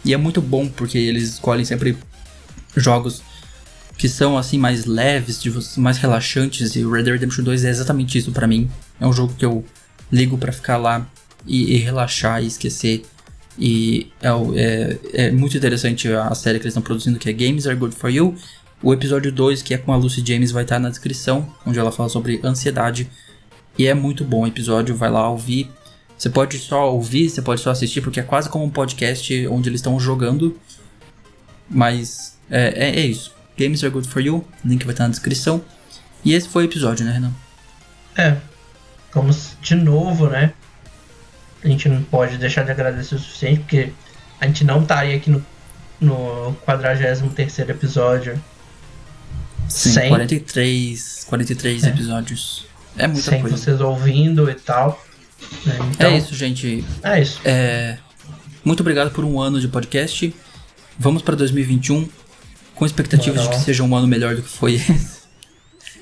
E é muito bom porque eles escolhem sempre jogos que são assim mais leves, mais relaxantes e Red Dead Redemption 2 é exatamente isso pra mim. É um jogo que eu ligo pra ficar lá e, e relaxar e esquecer. E é, é- é muito interessante a série que eles estão produzindo que é Games Are Good For You. O episódio 2, que é com a Lucy James, vai estar na descrição, onde ela fala sobre ansiedade. E é muito bom o episódio, vai lá ouvir. Você pode só ouvir, você pode só assistir, porque é quase como um podcast onde eles estão jogando. Mas é, é, é isso. Games are good for you. Link vai estar na descrição. E esse foi o episódio, né, Renan? É. Como se- de novo, né? A gente não pode deixar de agradecer o suficiente, porque a gente não estaria aqui no, no 43 episódio Sim, Sem- 43, 43 É. episódios. É muita sem coisa. vocês ouvindo e tal. né? Então, É isso, gente. É isso. É, muito obrigado por um ano de podcast. Vamos para 2021 com expectativas de que seja um ano melhor do que foi esse.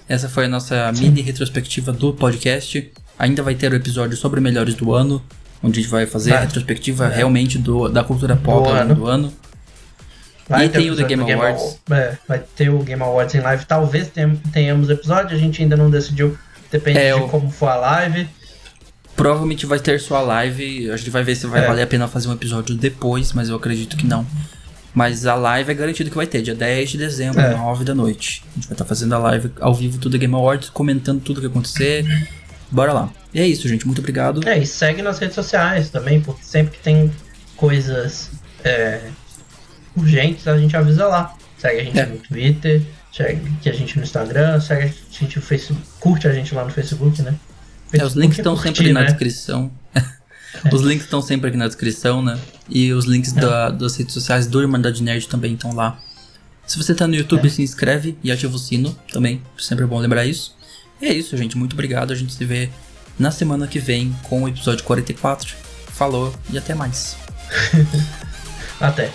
Essa foi a nossa mini retrospectiva do podcast. Ainda vai ter o episódio sobre melhores do ano, onde a gente vai fazer Vai. a retrospectiva É. realmente do, da cultura pop longo ano. do ano. Vai E tem o The Game do Awards. Awa- é, vai ter o Game Awards em live. Talvez tenham- tenhamos episódio, a gente ainda não decidiu. Depende É, de o- como for a live. Provavelmente vai ter sua live. A gente vai ver se vai É. valer a pena fazer um episódio depois, mas eu acredito que não. Mas a live é garantido que vai ter, dia 10 de dezembro, É. 9 da noite. A gente vai estar fazendo a live ao vivo do The Game Awards, comentando tudo que acontecer. Bora lá. E é isso, gente. Muito obrigado. É, e segue nas redes sociais também, porque sempre que tem coisas é, urgentes, a gente avisa lá. Segue a gente É. no Twitter, segue a gente no Instagram, segue a gente no Facebook, curte a gente lá no Facebook, né? É, os links Facebook é estão curtir, sempre na né? descrição. os links estão sempre aqui na descrição, né? E os links É. da- das redes sociais do Irmandade Nerd também estão lá. Se você tá no YouTube, É. se inscreve e ativa o sino também. Sempre é bom lembrar isso. E é isso, gente. Muito obrigado. A gente se vê na semana que vem com o episódio 44. Falou e até mais. Até.